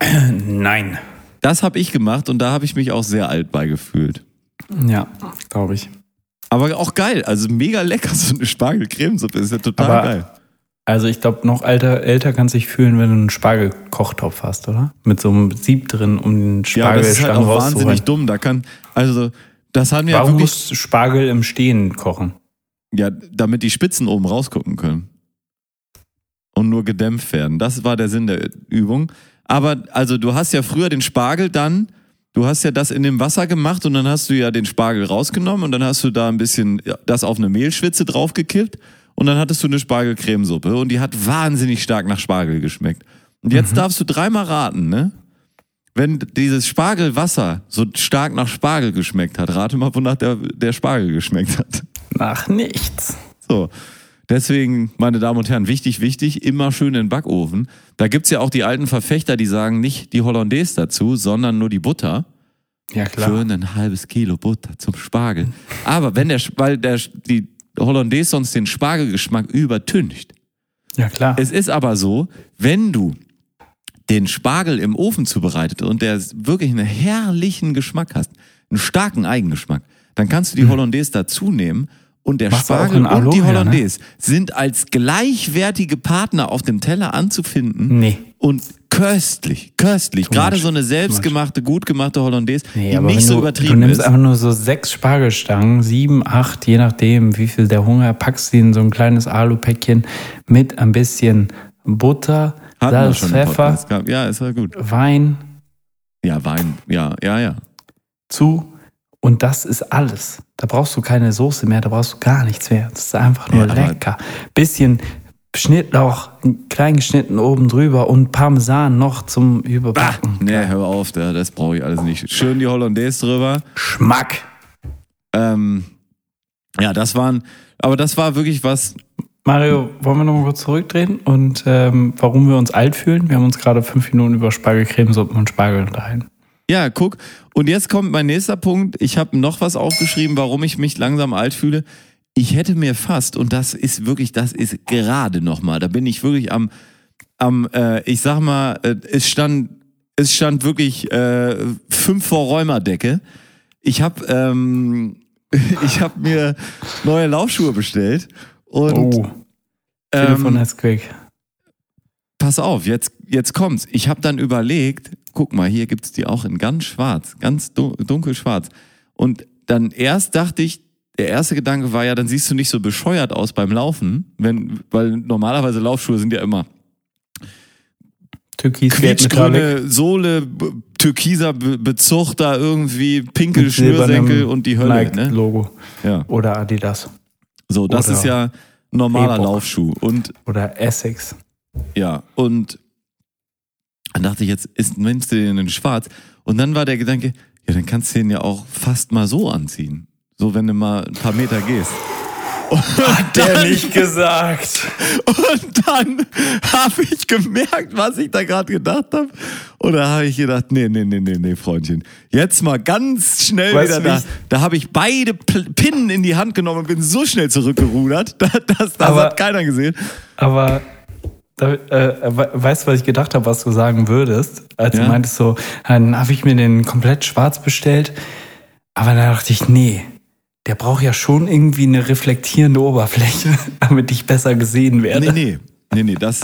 Nein. Das habe ich gemacht und da habe ich mich auch sehr alt bei gefühlt. Ja, glaube ich. Aber auch geil, also mega lecker, so eine Spargelcremesuppe, ist ja total Aber- geil. Also ich glaube, noch älter, älter kannst du dich fühlen, wenn du einen Spargelkochtopf hast, oder? Mit so einem Sieb drin, um den Ja, das ist halt auch wahnsinnig dumm. Da kann, also, das haben ja Warum wirklich, muss Spargel im Stehen kochen? ja, damit die Spitzen oben rausgucken können. Und nur gedämpft werden. Das war der Sinn der Übung. Aber, also, du hast ja früher den Spargel dann, du hast ja das in dem Wasser gemacht und dann hast du ja den Spargel rausgenommen und dann hast du da ein bisschen ja, das auf eine Mehlschwitze draufgekippt und dann hattest du eine Spargelcremesuppe und die hat wahnsinnig stark nach Spargel geschmeckt. Und jetzt darfst du dreimal raten, ne? Wenn dieses Spargelwasser so stark nach Spargel geschmeckt hat, rate mal, wonach der, der Spargel geschmeckt hat. Nach nichts. So. Deswegen, meine Damen und Herren, wichtig, wichtig, immer schön in den Backofen. Da gibt's ja auch die alten Verfechter, die sagen nicht die Hollandaise dazu, sondern nur die Butter. Ja, klar. Schön ein halbes Kilo Butter zum Spargel. Aber wenn der, weil der, die Hollandaise sonst den Spargelgeschmack übertüncht. Ja, klar. Es ist aber so, wenn du den Spargel im Ofen zubereitet und der wirklich einen herrlichen Geschmack hast, einen starken Eigengeschmack, dann kannst du die Hollandaise dazu nehmen und der auch Spargel und Aloe, die ja, ne? Hollandaise sind als gleichwertige Partner auf dem Teller anzufinden Nee. und köstlich, köstlich. Gerade so eine selbstgemachte, gut gemachte Hollandaise, Nee, die nicht so du, übertrieben Du nimmst ist. einfach nur so sechs Spargelstangen, sieben, acht, je nachdem, wie viel der Hunger, packst sie in so ein kleines Alupäckchen mit ein bisschen Butter, Hatten Salz, Pfeffer. Ja, ist ja gut. Wein Ja, Wein. Ja, ja, ja. zu und das ist alles. Da brauchst du keine Soße mehr, da brauchst du gar nichts mehr. Das ist einfach nur Ja, lecker. Bisschen Schnittlauch, klein geschnitten oben drüber und Parmesan noch zum Überbacken. Nee, hör auf, da- das brauche ich alles nicht. Schön die Hollandaise drüber. Schmack. Ähm, ja, das waren, aber das war wirklich was. Mario, wollen wir noch mal kurz zurückdrehen und ähm, warum wir uns alt fühlen? Wir haben uns gerade fünf Minuten über Spargelcremesuppen und Spargel unterhalten. Ja, guck. Und jetzt kommt mein nächster Punkt. Ich habe noch was aufgeschrieben, warum ich mich langsam alt fühle. Ich hätte mir fast, und das ist wirklich, das ist gerade nochmal, da bin ich wirklich am, am äh, ich sag mal, äh, es stand, es stand wirklich äh, fünf vor Räumerdecke. Ich habe ähm, ich hab mir neue Laufschuhe bestellt und Oh, Telefon ähm, ist quick. pass auf, jetzt, jetzt kommt's. Ich habe dann überlegt, guck mal, hier gibt's die auch in ganz schwarz, ganz dun- dunkelschwarz. Und dann erst dachte ich, der erste Gedanke war ja, dann siehst du nicht so bescheuert aus beim Laufen, wenn, weil normalerweise Laufschuhe sind ja immer Türkis Metallic. quietschgrüne Sohle, türkiser Be- Bezug da irgendwie, pinke mit silbernem Schnürsenkel und die Hölle, ne? Nike-Logo. Ja. Oder Adidas. So, das Oder ist ja normaler. Laufschuh. Und Oder Essex. Ja, und dann dachte ich, jetzt ist, nimmst du den in schwarz. Und dann war der Gedanke, ja, dann kannst du den ja auch fast mal so anziehen. So, wenn du mal ein paar Meter gehst. Und dann, nicht gesagt. und dann habe ich gemerkt, was ich da gerade gedacht habe. Und da habe ich gedacht, nee, nee, nee, nee, nee, Freundchen. Jetzt mal ganz schnell Weißt wieder da. Da habe ich beide Pinnen in die Hand genommen und bin so schnell zurückgerudert. Das, das, das Aber- hat keiner gesehen. Aber äh, we- weißt du, was ich gedacht habe, was du sagen würdest? Als Ja? du meintest so, dann habe ich mir den komplett schwarz bestellt. Aber dann dachte ich, nee, der braucht ja schon irgendwie eine reflektierende Oberfläche, damit ich besser gesehen werde. Nee, nee. Nee, nee, das,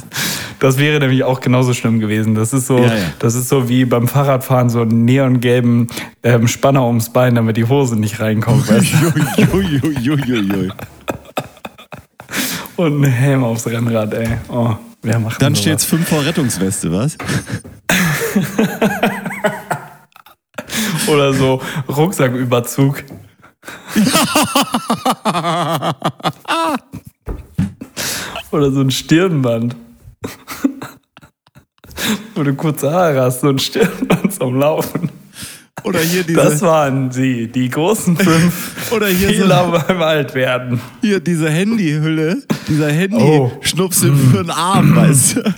Das wäre nämlich auch genauso schlimm gewesen. Das ist so, Ja, ja. das ist so wie beim Fahrradfahren so einen neongelben ähm, Spanner ums Bein, damit die Hose nicht reinkommt. Und ein Helm aufs Rennrad, ey. Oh, wer macht Dann steht's sowas? fünf vor Rettungsweste, was? Oder so Rucksacküberzug. Oder so ein Stirnband. Wo du kurze Haare hast, so ein Stirnband zum Laufen. Oder hier diese, Das waren sie, die großen fünf Oder hier so- Fehler beim Altwerden. hier diese Handyhülle, dieser Oh. Handy-Schnupsel für den Arm, weißt du?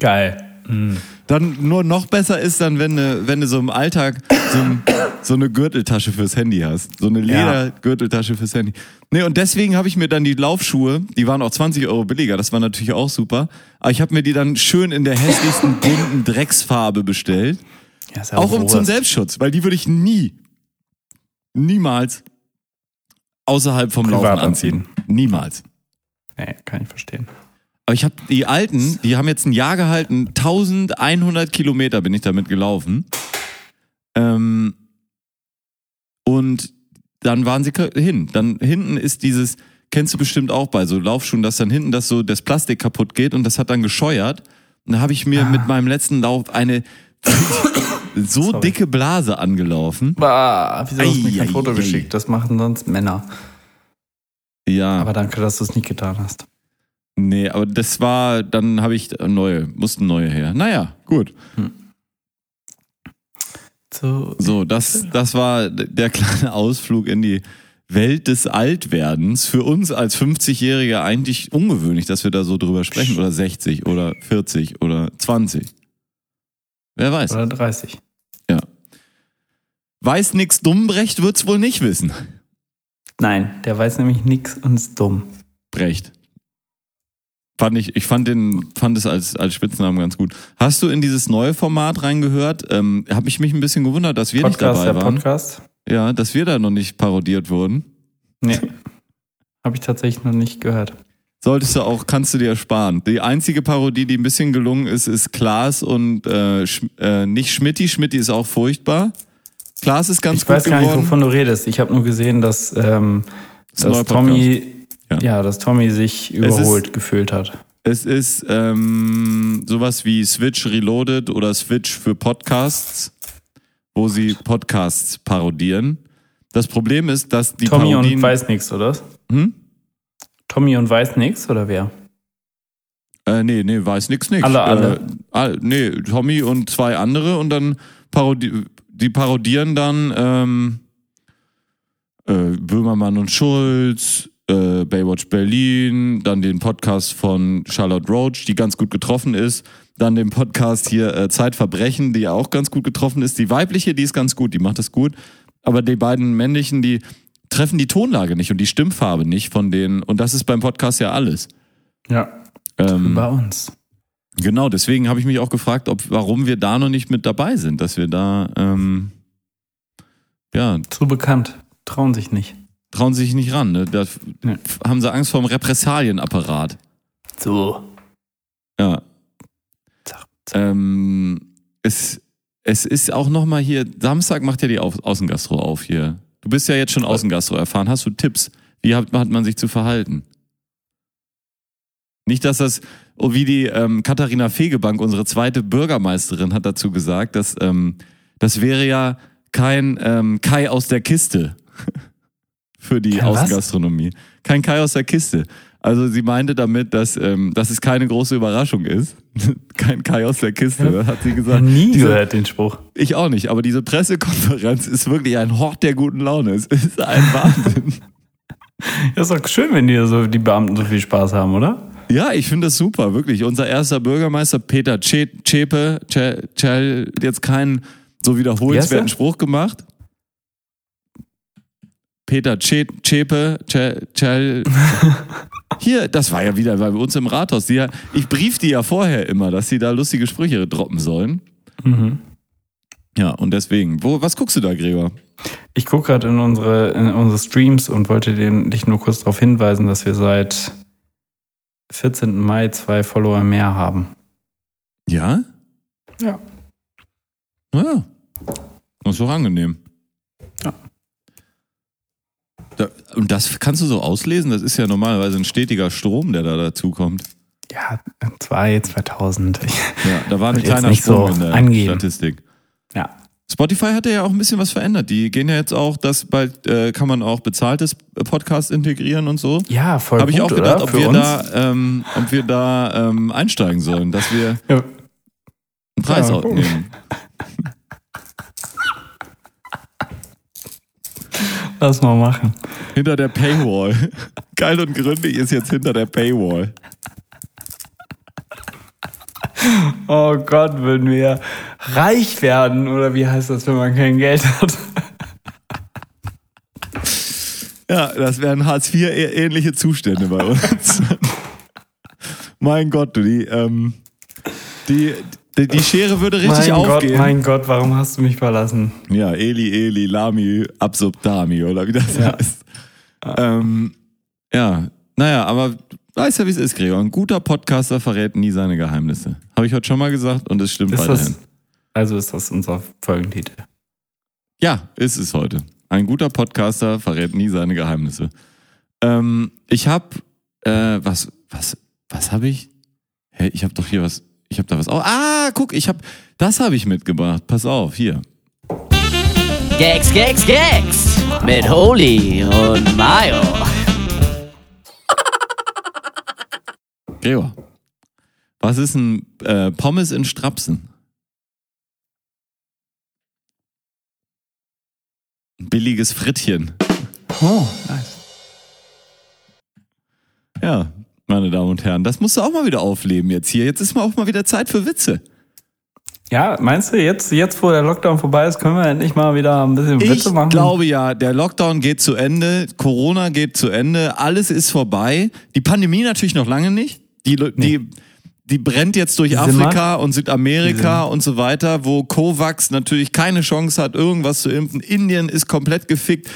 Geil. Dann nur noch besser ist dann, wenn du, wenn du so im Alltag so, ein, so eine Gürteltasche fürs Handy hast. So eine. Ledergürteltasche fürs Handy. Nee, und deswegen habe ich mir dann die Laufschuhe, die waren auch 20 Euro billiger, das war natürlich auch super. Aber ich habe mir die dann schön in der hässlichsten bunten Drecksfarbe bestellt. Ja, ja Auch um zum. Selbstschutz, weil die würde ich nie, niemals außerhalb vom Privat Laufen anziehen. Niemals. Nee, kann ich verstehen. Aber ich habe die alten, die haben jetzt ein Jahr gehalten, 1100 Kilometer bin ich damit gelaufen. Ähm, und dann waren sie hin. Dann hinten ist dieses, kennst du bestimmt auch bei so Laufschuhen, dass dann hinten das so das Plastik kaputt geht und das hat dann gescheuert. Und da habe ich mir mit meinem letzten Lauf eine so Sorry. dicke Blase angelaufen. Bah, wieso hast du mir kein Ei, Foto ei, geschickt? Das machen sonst Männer. Ja. Aber danke, dass du es nicht getan hast. Nee, aber das war, dann habe ich neue, mussten neue her. Naja, gut. So, So, das, das war der kleine Ausflug in die Welt des Altwerdens. Für uns als 50-Jährige eigentlich ungewöhnlich, dass wir da so drüber sprechen. Oder 60 oder 40 oder 20. Wer weiß. oder 30. Weiß nix Dummbrecht wird's wohl nicht wissen. Nein, der weiß nämlich nichts und ist dumm. Brecht. Fand ich, ich fand den, fand es als, als Spitznamen ganz gut. Hast du in dieses neue Format reingehört? Ähm, Habe ich mich ein bisschen gewundert, dass wir Podcast, nicht dabei waren. Podcast? Ja, dass wir da noch nicht parodiert wurden. Nee. Habe ich tatsächlich noch nicht gehört. Solltest du auch, kannst du dir ersparen. Die einzige Parodie, die ein bisschen gelungen ist, ist Klaas und äh, Sch äh, nicht Schmitti. Schmitti ist auch furchtbar. Klaas ist ganz Ich gut weiß gar nicht, wovon du redest. Ich habe nur gesehen, dass, ähm, neuer dass Tommy, Ja. ja. dass Tommy sich überholt gefühlt hat. Es ist ähm, sowas wie Switch Reloaded oder Switch für Podcasts, wo sie Podcasts parodieren. Das Problem ist, dass die Tommy Parodien... und weiß nix, oder? Hm? Tommy und weiß nix, oder wer? Äh, nee, nee, weiß nix, nix. Alle, alle. Äh, all- nee, Tommy und zwei andere und dann parodi die parodieren dann ähm, äh, Böhmermann und Schulz, äh, Baywatch Berlin, dann den Podcast von Charlotte Roach, die ganz gut getroffen ist, dann den Podcast hier äh, Zeitverbrechen, die auch ganz gut getroffen ist. Die weibliche, die ist ganz gut, die macht das gut. Aber die beiden männlichen, die treffen die Tonlage nicht und die Stimmfarbe nicht von denen. Und das ist beim Podcast ja alles. Ja. Ähm, Bei uns. Genau, deswegen habe ich mich auch gefragt, ob warum wir da noch nicht mit dabei sind, dass wir da ähm, ja Zu bekannt. Trauen sich nicht. Trauen sich nicht ran. Ne? Da Nee. haben sie Angst vor dem Repressalienapparat. So. Ja. Zack, Ähm, es, es ist auch noch mal hier. Samstag macht ja die Au Außengastro auf hier. Du bist ja jetzt schon Außengastro erfahren. Hast du Tipps? Wie hat, hat man sich zu verhalten? Nicht, dass das, oh, wie die ähm, Katharina Fegebank, unsere zweite Bürgermeisterin, hat dazu gesagt, dass ähm, das wäre ja kein ähm, Kai aus der Kiste für die Kein was? Außengastronomie. Kein Kai aus der Kiste. Also sie meinte damit, dass, ähm, dass es keine große Überraschung ist. kein Kai aus der Kiste, hat sie gesagt. nie Diese- gehört den Spruch. Ich auch nicht, aber diese Pressekonferenz ist wirklich ein Hort der guten Laune. Es ist ein Wahnsinn. Ja, ist doch schön, wenn die, so, die Beamten so viel Spaß haben, oder? Ja, ich finde das super, wirklich. Unser erster Bürgermeister Peter Zschäpe, Che- Che- hat jetzt keinen so wiederholenswerten Spruch gemacht. Peter Che- Zschäpe, Che- Che- Hier, das war ja wieder bei uns im Rathaus. Die, ich brief die ja vorher immer, dass sie da lustige Sprüche droppen sollen. Mhm. Ja, und deswegen. Wo, was guckst du da, Gregor? Ich gucke gerade in unsere, in unsere Streams und wollte den, dich nur kurz darauf hinweisen, dass wir seit 14. Mai zwei Follower mehr haben. Ja? Ja. Ja. Das ist doch angenehm. Ja. Da, und das kannst du so auslesen? Das ist ja normalerweise ein stetiger Strom, der da dazukommt. Ja, zwei, 2000. Ich, Ja, da war ein kleiner Sprung so in der angeben. Statistik. ja. Spotify hat ja auch ein bisschen was verändert. Die gehen ja jetzt auch, dass bald äh, kann man auch bezahltes Podcast integrieren und so. Ja, voll Habe ich gut, auch gedacht, ob wir, da, ähm, ob wir da ähm, einsteigen sollen, dass wir Ja. einen Preis Ja, nehmen. Lass mal machen. Hinter der Paywall. Geil und gründlich ist jetzt hinter der Paywall. Oh Gott, würden wir reich werden oder wie heißt das, wenn man kein Geld hat? Ja, das wären Hartz-IV-ähnliche Zustände bei uns. mein Gott, du, die, ähm, die, die, die Schere würde richtig mein Gott, aufgehen. mein Gott, warum hast du mich verlassen? ja, Eli, Eli, Lami, Absubdami oder wie das Ja. heißt. Ähm, ja, naja, aber weißt ja, wie es ist, Gregor. Ein guter Podcaster verrät nie seine Geheimnisse. Habe ich heute schon mal gesagt und es stimmt Ist weiterhin. das, also ist das unser Folgentitel. Ja, ist es heute. Ein guter Podcaster verrät nie seine Geheimnisse. Ähm, ich habe äh, was, was, was habe ich? Hä, ich habe doch hier was. Ich habe da was. Oh, ah, guck, ich habe, das habe ich mitgebracht. Pass auf, hier. Gags, Gags, Gags mit Holy und Mayo. Gregor, was ist ein äh, Pommes in Strapsen? Ein billiges Frittchen. Oh, nice. Ja, meine Damen und Herren, das musst du auch mal wieder aufleben jetzt hier. Jetzt ist mal auch mal wieder Zeit für Witze. Ja, meinst du, jetzt, jetzt wo der Lockdown vorbei ist, können wir endlich mal wieder ein bisschen Ich Witze machen? glaube ja, der Lockdown geht zu Ende, Corona geht zu Ende, alles ist vorbei. Die Pandemie natürlich noch lange nicht. Die, Le- die, die brennt jetzt durch Simmer? Afrika und Südamerika und so weiter, wo Kovax natürlich keine Chance hat, irgendwas zu impfen. Indien ist komplett gefickt.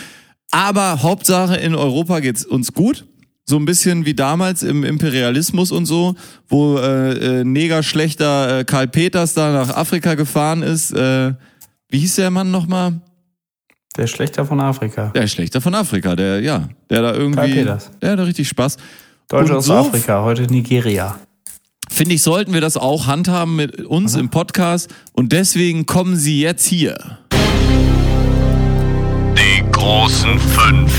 Aber Hauptsache in Europa geht's uns gut. So ein bisschen wie damals im Imperialismus und so, wo äh, äh, Negerschlechter äh, Karl Peters da nach Afrika gefahren ist. Äh, wie hieß der Mann nochmal? Der Schlechter von Afrika. Der Schlechter von Afrika, der, ja, der da Karl irgendwie, Peters. der hat da richtig Spaß. Deutsche Und aus so Afrika, heute Nigeria. Finde ich, sollten wir das auch handhaben mit uns im Podcast. Und deswegen kommen sie jetzt hier. Die großen fünf,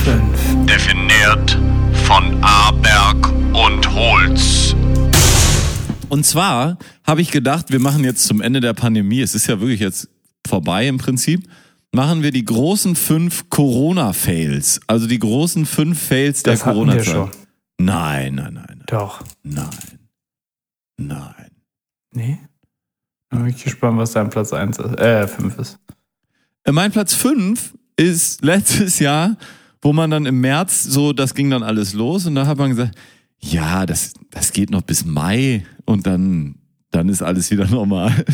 definiert von Aberg und Holz. Und zwar habe ich gedacht, wir machen jetzt zum Ende der Pandemie, es ist ja wirklich jetzt vorbei im Prinzip, machen wir die großen fünf Corona-Fails. Also die großen fünf Fails der Das hatten wir Corona-Zeit. schon. Nein, nein, nein, Doch. nein, nein. Nee? Dann bin ich gespannt, was dein Platz 1 ist. Äh, 5 ist. Mein Platz fünf ist letztes Jahr, wo man dann im März so, das ging dann alles los und da hat man gesagt, ja, das, das geht noch bis Mai und dann, dann ist alles wieder normal.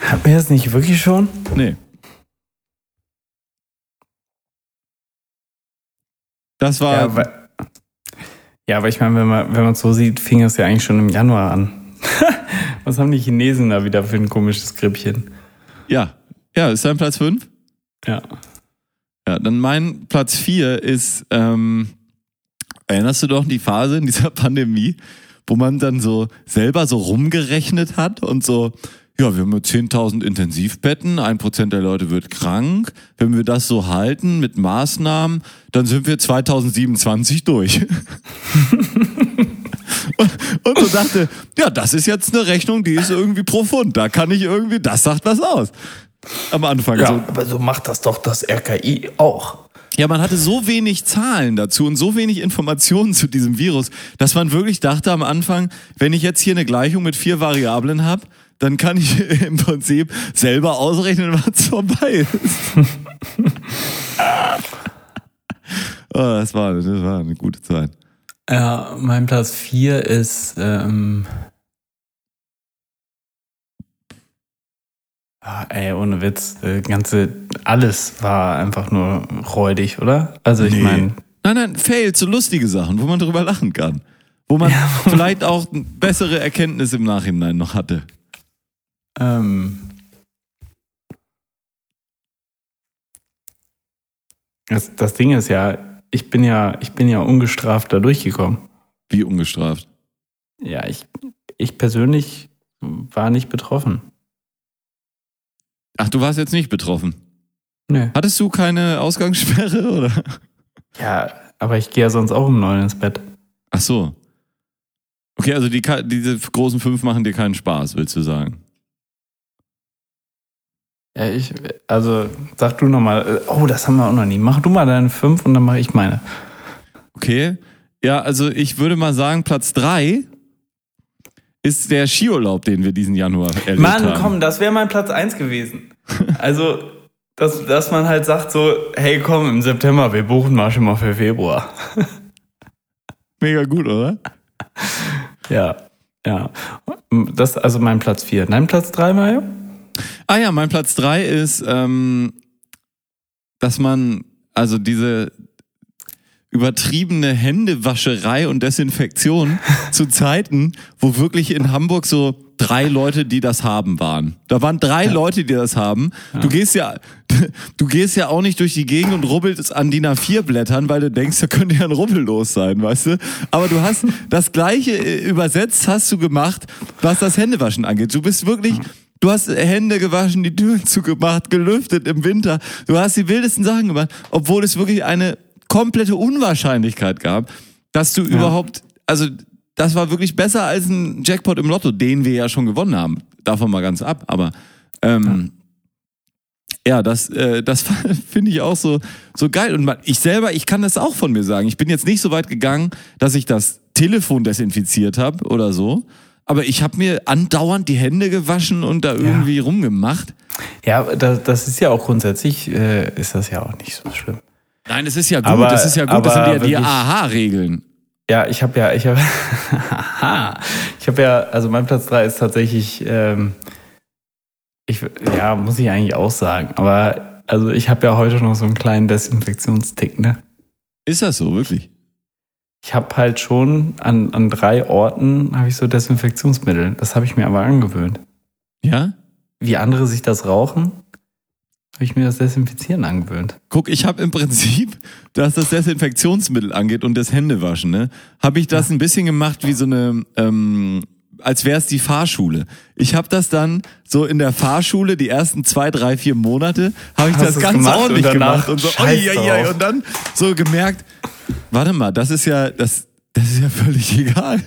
Hatten wir das nicht wirklich schon? Nee. Das war, Ja, weil, ja, aber ich meine, wenn man wenn man so sieht, fing es ja eigentlich schon im Januar an. Was haben die Chinesen da wieder für ein komisches Grippchen? ja, ja, ist dein Platz fünf? Ja. Ja, dann mein Platz vier ist, ähm, erinnerst du doch die Phase in dieser Pandemie, wo man dann so selber so rumgerechnet hat und so, ja, wir haben jetzt 10.000 Intensivbetten, ein Prozent der Leute wird krank. Wenn wir das so halten mit Maßnahmen, dann sind wir 2027 durch. und, und so dachte, ja, das ist jetzt eine Rechnung, die ist irgendwie profund. Da kann ich irgendwie, das sagt was aus. Am Anfang. so, aber so macht das doch das RKI auch. ja, man hatte so wenig Zahlen dazu und so wenig Informationen zu diesem Virus, dass man wirklich dachte am Anfang, wenn ich jetzt hier eine Gleichung mit vier Variablen habe, dann kann ich im Prinzip selber ausrechnen, was vorbei ist. oh, das, war, das war eine gute Zeit. Ja, mein Platz 4 ist, ähm, ah, ey, ohne Witz, äh, ganze, alles war einfach nur räudig, oder? Also ich Nee. meine, Nein, nein, Fails, so lustige Sachen, wo man drüber lachen kann. Wo man vielleicht auch bessere Erkenntnisse im Nachhinein noch hatte. ähm, das, das Ding ist ja, ich bin ja, ich bin ja ungestraft da durchgekommen. Wie ungestraft. Ja, ich, ich persönlich war nicht betroffen. Ach, du warst jetzt nicht betroffen. Nee. Hattest du keine Ausgangssperre oder? Ja, aber ich gehe ja sonst auch um neun ins Bett. Ach so. Okay, also die, diese großen fünf machen dir keinen Spaß, willst du sagen? Ja, ich, also sag du nochmal, oh, das haben wir auch noch nie. Mach du mal deine fünf und dann mache ich meine. Okay. Ja, also ich würde mal sagen, Platz drei ist der Skiurlaub, den wir diesen Januar erlebt Mann, haben. komm, das wäre mein Platz eins gewesen. Also, dass, dass man halt sagt so, hey komm, im September, wir buchen mal schon mal für Februar. Mega gut, oder? Ja, ja. Das ist also mein Platz vier. Dein Platz drei, Mario? Ah ja, mein Platz drei ist, ähm, dass man, also diese übertriebene Händewascherei und Desinfektion zu Zeiten, wo wirklich in Hamburg so drei Leute, die das haben, waren. Da waren drei Leute, die das haben. Du gehst ja, du gehst ja auch nicht durch die Gegend und rubbelst an DIN A4 Blättern, weil du denkst, da könnte ja ein Rubbel los sein, weißt du? Aber du hast das gleiche äh, übersetzt hast du gemacht, was das Händewaschen angeht. Du bist wirklich, Du hast Hände gewaschen, die Türen zugemacht, gelüftet im Winter. Du hast die wildesten Sachen gemacht, obwohl es wirklich eine komplette Unwahrscheinlichkeit gab, dass du überhaupt, also das war wirklich besser als ein Jackpot im Lotto, den wir ja schon gewonnen haben. Davon mal ganz ab. Aber ähm, ja. das, äh, das finde ich auch so, so geil. Und ich selber, ich kann das auch von mir sagen. Ich bin jetzt nicht so weit gegangen, dass ich das Telefon desinfiziert habe oder so. Aber ich habe mir andauernd die Hände gewaschen und da irgendwie rumgemacht. Ja, das, das ist ja auch grundsätzlich, äh, ist das ja auch nicht so schlimm. Nein, das ist ja gut, Aber- das ist ja gut, das sind ja die AHA-Regeln. Ja, ich habe ja, ich habe, ich habe ja, also mein Platz 3 ist tatsächlich, ähm, ich, ja, muss ich eigentlich auch sagen, aber also ich habe ja heute noch so einen kleinen Desinfektionstick, ne? Ist das so, wirklich? Ich habe halt schon an, an drei Orten habe ich so Desinfektionsmittel. Das habe ich mir aber angewöhnt. Ja? Wie andere sich das rauchen, habe ich mir das Desinfizieren angewöhnt. Guck, ich habe im Prinzip, was das Desinfektionsmittel angeht und das Händewaschen, ne, habe ich das ein bisschen gemacht wie so eine, ähm, als wäre es die Fahrschule. Ich habe das dann so in der Fahrschule die ersten zwei, drei, vier Monate habe ich Hast das ganz gemacht ordentlich und gemacht und so, oi, oi, oi, und dann so gemerkt, warte mal, das ist ja, das, das ist ja völlig egal.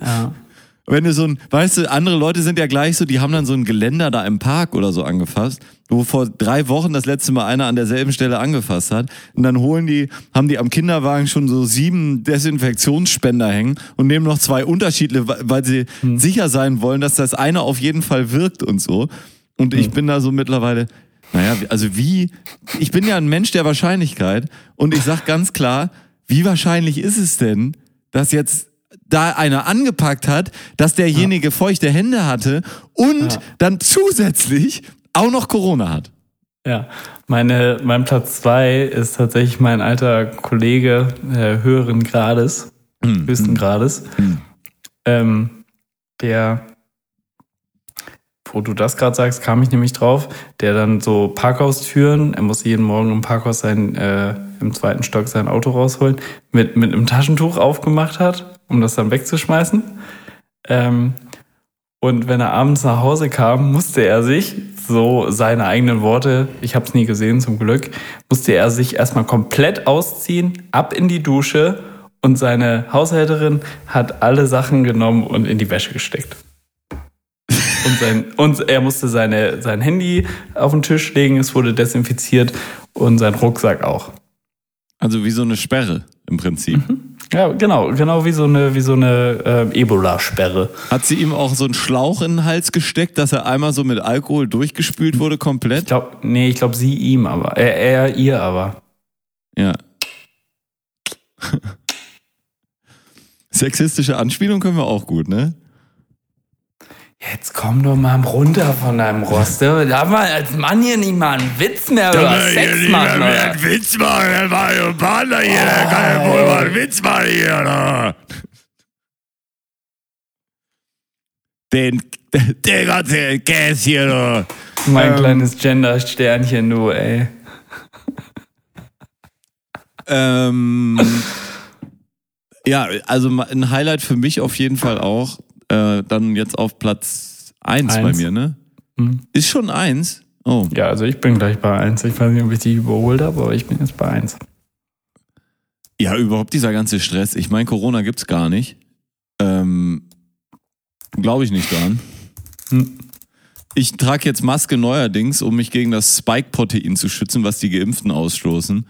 Ja. Wenn du so ein, weißt du, andere Leute sind ja gleich so, die haben dann so ein Geländer da im Park oder so angefasst, wo vor drei Wochen das letzte Mal einer an derselben Stelle angefasst hat. Und dann holen die, haben die am Kinderwagen schon so sieben Desinfektionsspender hängen und nehmen noch zwei unterschiedliche, weil sie sicher sein wollen, dass das eine auf jeden Fall wirkt und so. Und ich bin da so mittlerweile, naja, also wie, ich bin ja ein Mensch der Wahrscheinlichkeit und ich sag ganz klar, wie wahrscheinlich ist es denn, dass jetzt da einer angepackt hat, dass derjenige feuchte Hände hatte und Ja. dann zusätzlich auch noch Corona hat. Ja, meine, mein Platz zwei ist tatsächlich mein alter Kollege äh, höheren Grades, höchsten Grades, ähm, der, wo du das gerade sagst, kam ich nämlich drauf, der dann so Parkhaustüren, er muss jeden Morgen im Parkhaus sein, äh, im zweiten Stock sein Auto rausholen, mit, mit einem Taschentuch aufgemacht hat, um das dann wegzuschmeißen. Ähm, und wenn er abends nach Hause kam, musste er sich, so seine eigenen Worte, ich habe es nie gesehen zum Glück, musste er sich erstmal komplett ausziehen, ab in die Dusche und seine Haushälterin hat alle Sachen genommen und in die Wäsche gesteckt. Und, sein, und er musste seine, sein Handy auf den Tisch legen, es wurde desinfiziert und sein Rucksack auch. Also wie so eine Sperre im Prinzip. Ja, genau, genau wie so eine, wie so eine äh, Ebola-Sperre. Hat sie ihm auch so einen Schlauch in den Hals gesteckt, dass er einmal so mit Alkohol durchgespült wurde komplett? Ich glaube, nee, ich glaube sie ihm aber. Er, er ihr aber. Ja. Sexistische Anspielung können wir auch gut, ne? Jetzt komm doch mal runter von deinem Roster. Darf man als Mann hier nicht mal einen Witz mehr über Sex machen? Oder? Witz machen, der Mario Partner hier, der kann ja wohl mal einen Witz machen hier, ne? Den, den ganzen Käse hier, ne? Mein Ähm. kleines Gender-Sternchen, du, ey. Ähm, ja, also ein Highlight für mich auf jeden Fall auch. Äh, dann jetzt auf Platz 1 bei mir, ne? Hm. Ist schon 1? Oh. Ja, also ich bin gleich bei 1. Ich weiß nicht, ob ich dich überholt habe, aber ich bin jetzt bei 1. Ja, überhaupt dieser ganze Stress. Ich meine, Corona gibt's gar nicht. Ähm, Glaube ich nicht dran. Hm. Ich trage jetzt Maske neuerdings, um mich gegen das Spike-Protein zu schützen, was die Geimpften ausstoßen.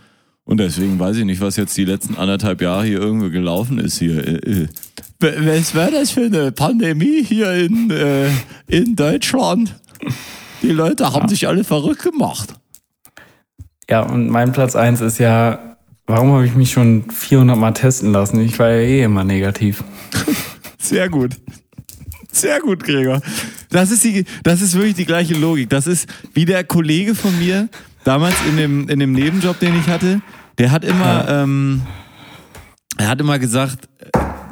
Und deswegen weiß ich nicht, was jetzt die letzten anderthalb Jahre hier irgendwo gelaufen ist hier. Äh, äh. Was war das für eine Pandemie hier in, äh, in Deutschland? Die Leute haben sich alle verrückt gemacht. Ja, und mein Platz 1 ist ja, warum habe ich mich schon 400 Mal testen lassen? Ich war ja eh immer negativ. Sehr gut. Sehr gut, Gregor. Das ist, die, das ist wirklich die gleiche Logik. Das ist wie der Kollege von mir damals in dem, in dem Nebenjob, den ich hatte. Der hat immer, ähm, er hat immer gesagt,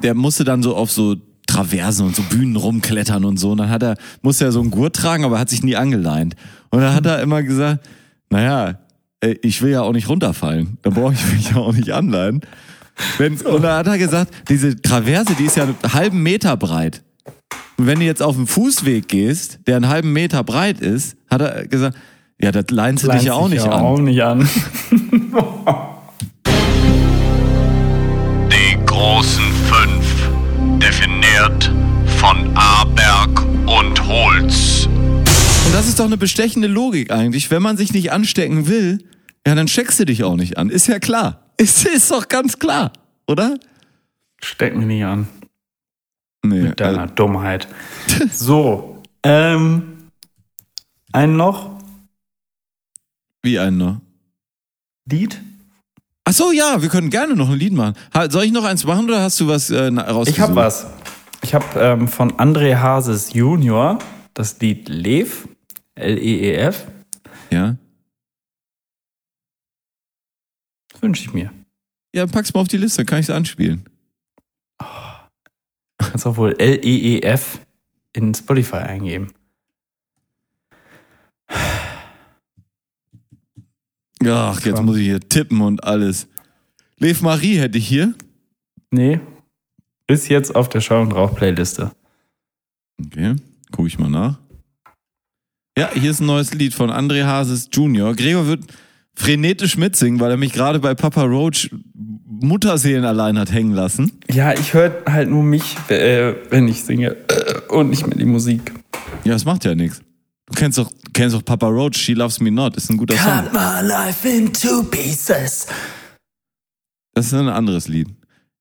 der musste dann so auf so Traversen und so Bühnen rumklettern und so. Und dann hat er, musste er so einen Gurt tragen, aber hat sich nie angeleint. Und dann hat er immer gesagt, naja, ich will ja auch nicht runterfallen. Da brauche ich mich ja auch nicht anleihen. Wenn, und dann hat er gesagt, diese Traverse, die ist ja einen halben Meter breit. Und wenn du jetzt auf einen Fußweg gehst, der einen halben Meter breit ist, hat er gesagt, ja, das leinst du dich ja auch nicht an. Auch nicht an. Großen fünf, definiert von Aberg und Holz. Und das ist doch eine bestechende Logik eigentlich. Wenn man sich nicht anstecken will, ja, dann checkst du dich auch nicht an. Ist ja klar. Ist, ist doch ganz klar, oder? Steck mich nicht an. Nee. Mit deiner Dummheit. So, ähm, einen noch? wie ein noch? Lied? Ach so, ja, wir können gerne noch ein Lied machen. Soll ich noch eins machen oder hast du was äh, rausgesucht? Ich habe was. Ich habe ähm, von André Hases Junior das Lied Lev, L-E-E-F. Ja. Das wünsche ich mir. Ja, pack's mal auf die Liste, kann ich es anspielen. Kannst auch wohl L-E-E-F in Spotify eingeben. Ach, jetzt muss ich hier tippen und alles. Lev Marie hätte ich hier. Nee. Ist jetzt auf der Schau und Rauch Playliste. Okay, gucke ich mal nach. Ja, hier ist ein neues Lied von André Hases Junior. Gregor wird frenetisch mitsingen, weil er mich gerade bei Papa Roach Mutterseelen allein hat hängen lassen. Ja, ich höre halt nur mich, äh, wenn ich singe und nicht mehr die Musik. Ja, das macht ja nichts. Du kennst doch, du kennst doch Papa Roach, She Loves Me Not, ist ein guter Song. my life in two pieces. Das ist ein anderes Lied.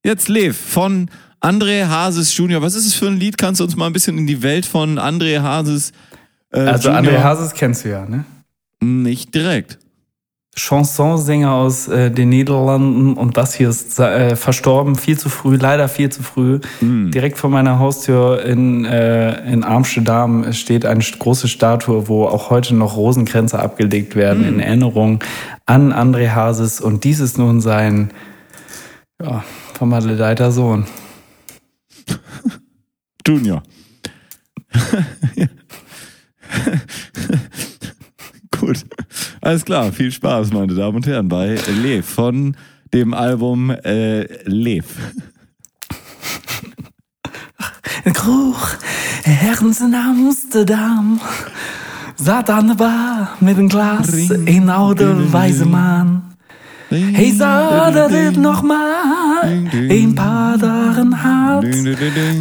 Jetzt Lev von André Hases Junior. Was ist es für ein Lied? Kannst du uns mal ein bisschen in die Welt von André Hases äh, Also Junior? André Hases kennst du ja, ne? Nicht direkt. Chansonsänger aus äh, den Niederlanden und das hier ist äh, verstorben, viel zu früh, leider viel zu früh. Direkt vor meiner Haustür in, äh, in Amsterdam steht eine große Statue, wo auch heute noch Rosenkränze abgelegt werden in Erinnerung an André Hases und dies ist nun sein ja, vermaledeiter Sohn. Junior. Gut. Alles klar. Viel Spaß, meine Damen und Herren, bei Lev von dem Album äh, Lev. Kroeg, ergens in Amsterdam. Zat aan de bar met een glas, een oude wijze man. Hij zei dat het nog maar een paar dagen had.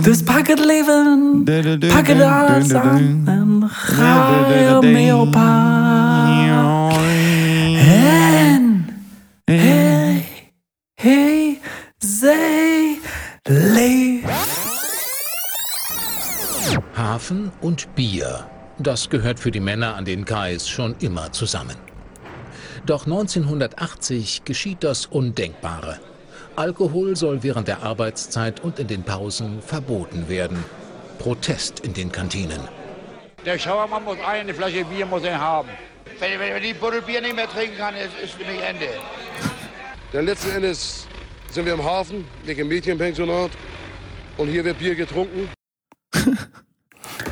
Dus pak het leven, pak het alles aan en ga mee op pad. Hey, hey, zij leeft. Hafen und Bier, das gehört für die Männer an den Kais schon immer zusammen. Doch 1980 geschieht das Undenkbare. Alkohol soll während der Arbeitszeit und in den Pausen verboten werden. Protest in den Kantinen. Der Schauermann muss eine Flasche Bier muss er haben. Wenn, wenn, wenn die Buddel Bier nicht mehr trinken kann, ist, ist nämlich Ende. Denn letzten Endes sind wir im Hafen, nicht im Mädchenpensionat. Und hier wird Bier getrunken.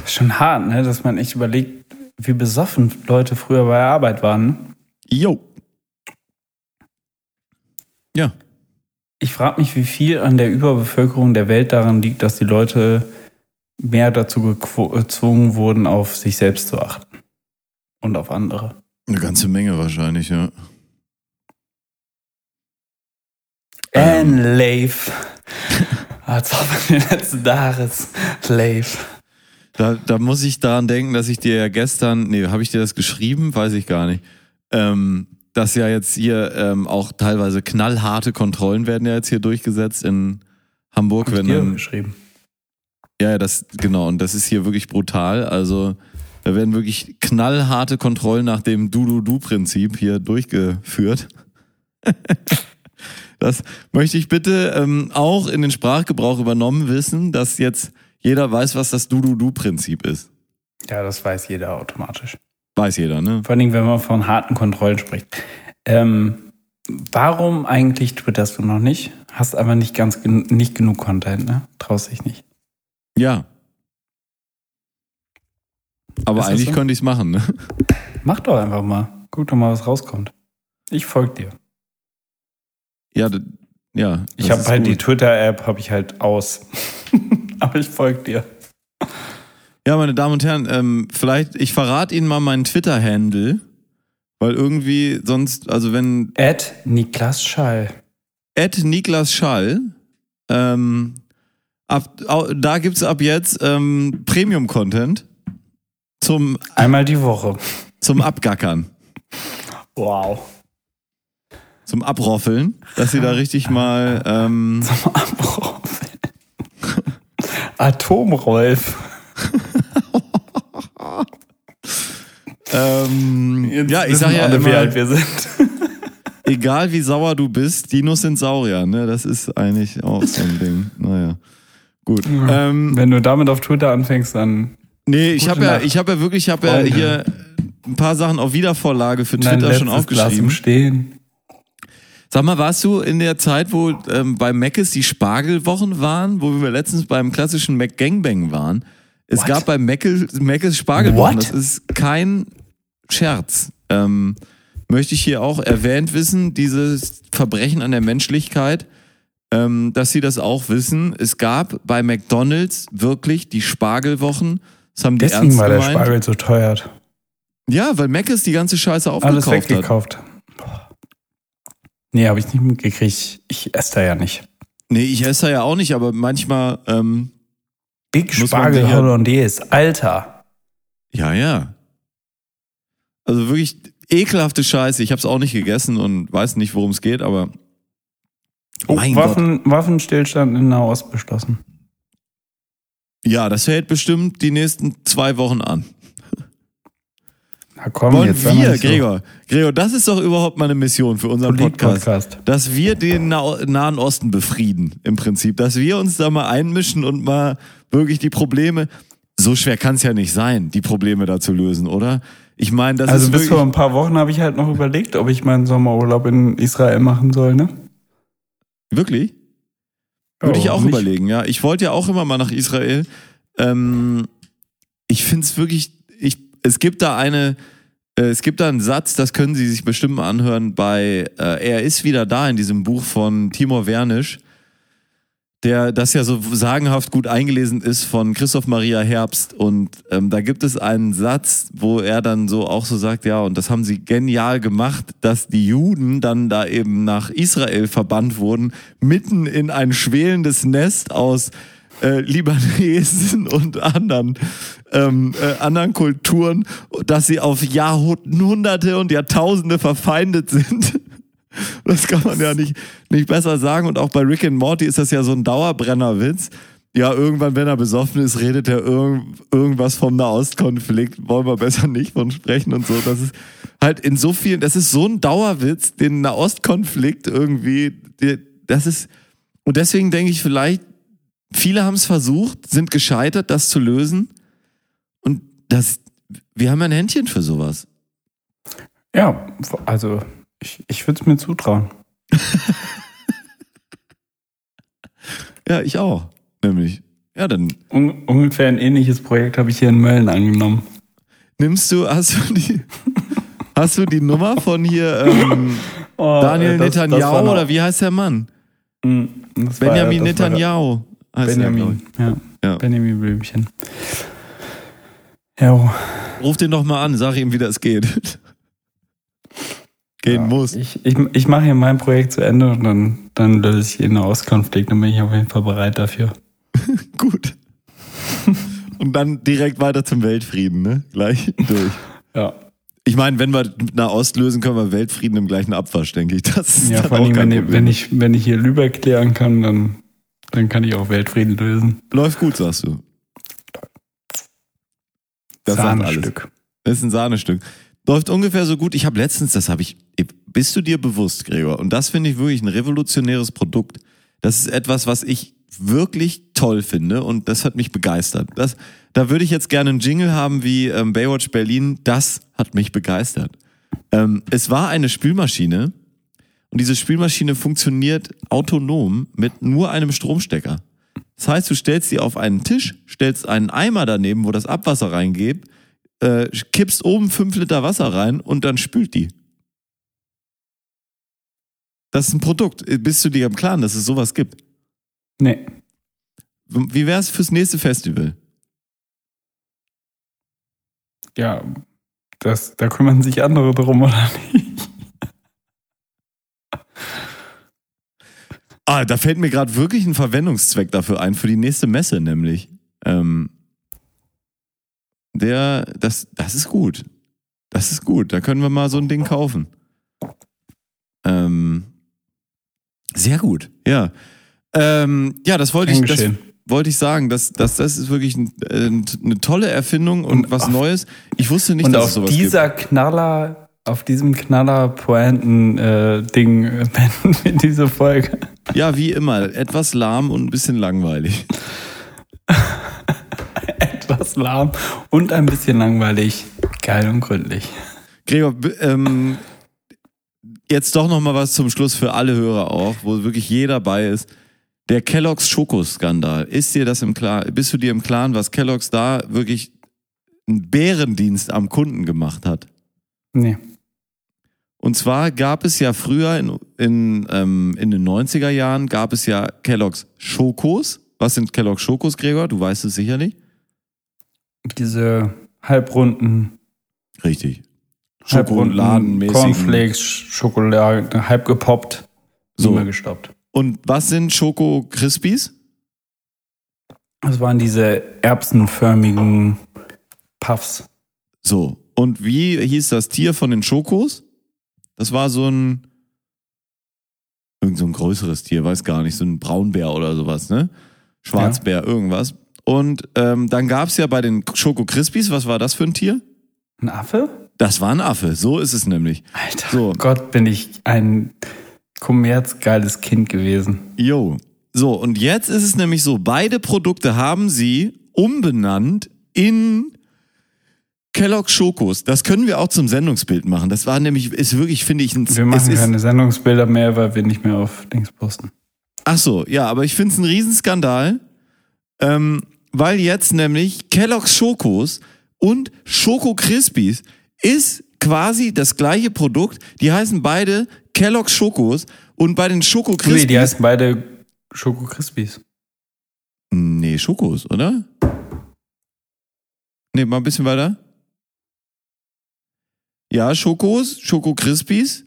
Schon hart, ne? dass man echt überlegt, wie besoffen Leute früher bei der Arbeit waren. Jo. Ja. Ich frage mich, wie viel an der Überbevölkerung der Welt daran liegt, dass die Leute mehr dazu gezwungen wurden, auf sich selbst zu achten. Und auf andere. Eine ganze Menge wahrscheinlich, ja. And Leif. Als ob in den letzten Jahres Leif. Da, da muss ich daran denken, dass ich dir ja gestern, nee, habe ich dir das geschrieben? Weiß ich gar nicht. Ähm, dass ja jetzt hier ähm, auch teilweise knallharte Kontrollen werden ja jetzt hier durchgesetzt in Hamburg, Hab ich wenn dir dann, geschrieben. ja, ja, das genau und das ist hier wirklich brutal. Also da werden wirklich knallharte Kontrollen nach dem Du-Du-Du-Prinzip hier durchgeführt. das möchte ich bitte ähm, auch in den Sprachgebrauch übernommen wissen, dass jetzt jeder weiß, was das Du-Du-Du-Prinzip ist. Ja, das weiß jeder automatisch. Weiß jeder, ne? Vor allem, wenn man von harten Kontrollen spricht. Ähm, warum eigentlich twitterst du noch nicht? Hast aber nicht ganz gen nicht genug Content, ne? Traust dich nicht. Ja. Aber eigentlich so? könnte ich es machen, ne? Mach doch einfach mal. Guck doch mal, was rauskommt. Ich folge dir. Ja, ja. Ich habe halt die gut. Twitter-App, habe ich halt aus. aber ich folge dir. Ja, meine Damen und Herren, ähm, vielleicht, ich verrate Ihnen mal meinen Twitter-Handle, weil irgendwie sonst, also wenn Ed Niklas Schall. Ed Niklas Schall, ähm, ab, da gibt's ab jetzt ähm, Premium-Content zum, Einmal die Woche. zum Abgackern, Wow. zum Abroffeln, dass Sie da richtig mal, ähm, Zum Abbruch. Atomrolf. ähm, Jetzt ja, ich sag ja alle, wie immer, alt wir sind. egal wie sauer du bist, Dinos sind Saurier, ne? Das ist eigentlich auch so ein Ding. Naja. Gut. Ähm, Wenn du damit auf Twitter anfängst, dann nee, ich habe ja, ich habe ja wirklich, ich habe ja hier ein paar Sachen auf Wiedervorlage für Twitter schon letztes Glas aufgeschrieben. Stehen. Sag mal, warst du in der Zeit, wo ähm, bei Meckes die Spargelwochen waren, wo wir letztens beim klassischen Mac Gangbang waren? Es What? gab bei Meckes, Meckes Spargelwochen. What? Das ist kein Scherz. Ähm, möchte ich hier auch erwähnt wissen, dieses Verbrechen an der Menschlichkeit, ähm, dass sie das auch wissen. Es gab bei McDonalds wirklich die Spargelwochen. Das haben die Deswegen ernst war der gemeint. Spargel so teuer. Ja, weil Meckes die ganze Scheiße Alles aufgekauft hat. weggekauft. Boah. Nee, habe ich nicht mitgekriegt. Ich esse da ja nicht. Nee, ich esse ja auch nicht, aber manchmal, ähm, Big Spargel sicher- Hollandaise. Alter. ja, ja. Also wirklich ekelhafte Scheiße. Ich habe es auch nicht gegessen und weiß nicht, worum es geht, aber Oh, mein Gott. Waffen, Waffenstillstand in Nahost beschlossen. Ja, das hält bestimmt die nächsten zwei Wochen an. Na komm, Wollen jetzt wir, so. Gregor, Gregor, das ist doch überhaupt mal eine Mission für unseren Podcast. Polit-Podcast. Dass wir den Na Nahen Osten befrieden, im Prinzip. Dass wir uns da mal einmischen und mal wirklich die Probleme, so schwer kann es ja nicht sein, die Probleme da zu lösen, oder? Ich meine, das Also ist bis vor ein paar Wochen habe ich halt noch überlegt, ob ich meinen Sommerurlaub in Israel machen soll, ne? wirklich? Würde Ja, ich auch nicht? überlegen, ja. Ich wollte ja auch immer mal nach Israel. Ähm, ich finde es wirklich, ich, es gibt da eine, äh, es gibt da einen Satz, das können Sie sich bestimmt mal anhören, bei äh, Er ist wieder da in diesem Buch von Timur Wernisch, der das ja so sagenhaft gut eingelesen ist von Christoph Maria Herbst. Und ähm, da gibt es einen Satz, wo er dann so auch so sagt, ja, und das haben sie genial gemacht, dass die Juden dann da eben nach Israel verbannt wurden, mitten in ein schwelendes Nest aus äh, Libanesen und anderen, ähm, äh, anderen Kulturen, dass sie auf Jahrhunderte und Jahrtausende verfeindet sind. Das kann man ja nicht, nicht besser sagen. Und auch bei Rick and Morty ist das ja so ein Dauerbrennerwitz. Ja, irgendwann, wenn er besoffen ist, redet er irgend, irgendwas vom Nahostkonflikt. Wollen wir besser nicht von sprechen und so. Das ist halt in so vielen, das ist so ein Dauerwitz, den Nahostkonflikt irgendwie, das ist, und deswegen denke ich vielleicht, viele haben es versucht, sind gescheitert, das zu lösen. Und das, wir haben ein Händchen für sowas. Ja, also ich, ich würde es mir zutrauen. Ja, ich auch. Nämlich. Ja, dann Un ungefähr ein ähnliches Projekt habe ich hier in Mölln angenommen. nimmst du, hast du die, hast du die Nummer von hier ähm, Daniel Oh, das- das Netanyahu war noch- oder wie heißt der Mann? Mm, das war- Benjamin das war- Netanyahu. heißt der, glaub Benjamin, ja. Ja. Benjamin Blümchen. Ja. Ruf den doch mal an, sag ihm, wie das geht. Gehen ja. muss. Ich, ich, ich mache hier mein Projekt zu Ende und dann, dann löse ich jeden Auskonflikt. Dann bin ich auf jeden Fall bereit dafür. Gut. Und dann direkt weiter zum Weltfrieden, ne? Gleich durch. Ja. Ich meine, wenn wir nach Ost lösen, können wir Weltfrieden im gleichen Abwasch, denke ich. Das ist Ja, vor auch allem, wenn, ich- wenn, ich, wenn ich hier Lübeck klären kann, dann, dann kann ich auch Weltfrieden lösen. Läuft gut, sagst du. Das. Sahnestück. Das ist ein Sahnestück. Läuft ungefähr so gut. Ich habe letztens, das habe ich, bist du dir bewusst, Gregor? Und das finde ich wirklich ein revolutionäres Produkt. Das ist etwas, was ich wirklich toll finde und das hat mich begeistert. Das, da würde ich jetzt gerne einen Jingle haben wie ähm, Baywatch Berlin. Das hat mich begeistert. Ähm, es war eine Spülmaschine und diese Spülmaschine funktioniert autonom mit nur einem Stromstecker. Das heißt, du stellst sie auf einen Tisch, stellst einen Eimer daneben, wo das Abwasser reingeht, äh, kippst oben fünf Liter Wasser rein und dann spült die. Das ist ein Produkt. Bist du dir im Klaren, dass es sowas gibt? Nee. Wie wäre es fürs nächste Festival? Ja, das, da kümmern sich andere drum, oder nicht? Ah, da fällt mir gerade wirklich ein Verwendungszweck dafür ein, für die nächste Messe nämlich. Ähm, der, das, das ist gut. Das ist gut. Da können wir mal so ein Ding kaufen. Ähm, sehr gut, ja. Ähm, ja, das wollte ich, das wollte ich sagen. Das, das, das ist wirklich ein, äh, eine tolle Erfindung und, Und was auf- Neues. Ich wusste nicht, Und dass auf es sowas dieser Knaller, auf diesem Knaller-Pointen-Ding äh, beenden wir diese Folge. Ja, wie immer, etwas lahm und ein bisschen langweilig. Etwas lahm und ein bisschen langweilig. Geil und gründlich. Gregor, ähm, jetzt doch noch mal was zum Schluss für alle Hörer auch, wo wirklich jeder bei ist. Der Kellogg's Schokoskandal. Ist dir das im Klaren? Bist du dir im Klaren, was Kellogg's da wirklich einen Bärendienst am Kunden gemacht hat? Nee. Und zwar gab es ja früher in, in, ähm, in den 90er Jahren gab es ja Kellogg's Schokos. Was sind Kellogg's Schokos, Gregor? Du weißt es sicherlich. Diese halbrunden, Richtig. halbrunden Schokoladenmäßigen. Cornflakes, Schokolade, halb gepoppt, So. mehr gestoppt. Und was sind Schoko Crispies? Das waren diese erbsenförmigen Puffs. So. Und wie hieß das Tier von den Schokos? Das war so ein. Irgend so ein größeres Tier, weiß gar nicht, so ein Braunbär oder sowas, ne? Schwarzbär, irgendwas. Und ähm, dann gab's ja bei den Schoko Crispies, was war das für ein Tier? Ein Affe? Das war ein Affe, so ist es nämlich. Alter, So. Gott, bin ich ein kommerzgeiles Kind gewesen. Jo. So, und jetzt ist es nämlich so, beide Produkte haben sie umbenannt in Kellogg's Schokos. Das können wir auch zum Sendungsbild machen. Das war nämlich, ist wirklich, finde ich, ein Wir es machen keine Sendungsbilder mehr, weil wir nicht mehr auf Dings posten. Ach so, ja, aber ich finde es ein Riesenskandal, ähm, weil jetzt nämlich Kellogg's Schokos und Schoko Crispies ist quasi das gleiche Produkt. Die heißen beide Kellogg's Schokos und bei den Schoko Crispies. Nee, die heißen beide Schoko Crispies. Nee, Schokos, oder? Nee, mal ein bisschen weiter. Ja, Schokos, Schoko Crispies.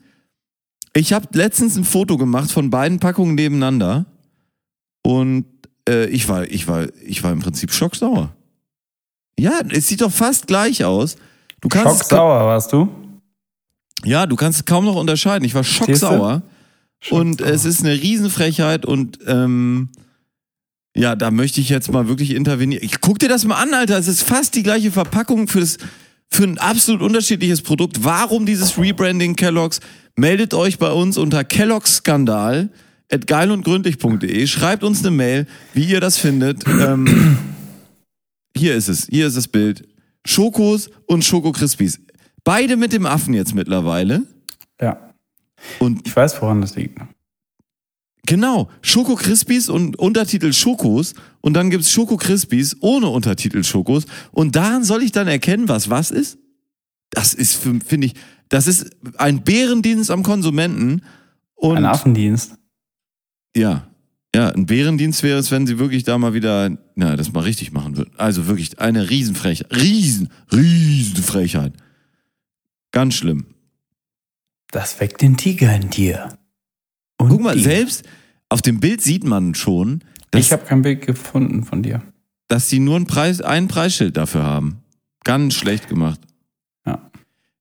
Ich habe letztens ein Foto gemacht von beiden Packungen nebeneinander und äh, ich war, ich war, ich war im Prinzip schocksauer. Ja, es sieht doch fast gleich aus. Du kannst Schocksauer warst du? ja, du kannst es kaum noch unterscheiden. Ich war schocksauer. Und es ist eine Riesenfrechheit und ähm, ja, da möchte ich jetzt mal wirklich intervenieren. Ich guck dir das mal an, Alter. Es ist fast die gleiche Verpackung für das für ein absolut unterschiedliches Produkt. Warum dieses Rebranding Kellogg's? Meldet euch bei uns unter Kellogg's Skandal geilundgründlich.de. Schreibt uns eine Mail, wie ihr das findet. Ähm, hier ist es. Hier ist das Bild. Schokos und Schoko Crispies. Beide mit dem Affen jetzt mittlerweile. Ja. Und Ich weiß, woran das liegt. Genau, Schoko Crispies und Untertitel Schokos und dann gibt's Schoko Crispies ohne Untertitel Schokos und daran soll ich dann erkennen, was was ist? Das ist, finde ich, das ist ein Bärendienst am Konsumenten und Ein Affendienst. Ja, ja, ein Bärendienst wäre es, wenn sie wirklich da mal wieder, na, das mal richtig machen würden. Also wirklich eine Riesenfrechheit, riesen, riesen Frechheit. Ganz schlimm. Das weckt den Tiger in dir. Und Guck mal, die. selbst auf dem Bild sieht man schon, dass Ich habe kein Bild gefunden von dir. dass sie nur ein, Preis, ein Preisschild dafür haben. Ganz schlecht gemacht. Ja.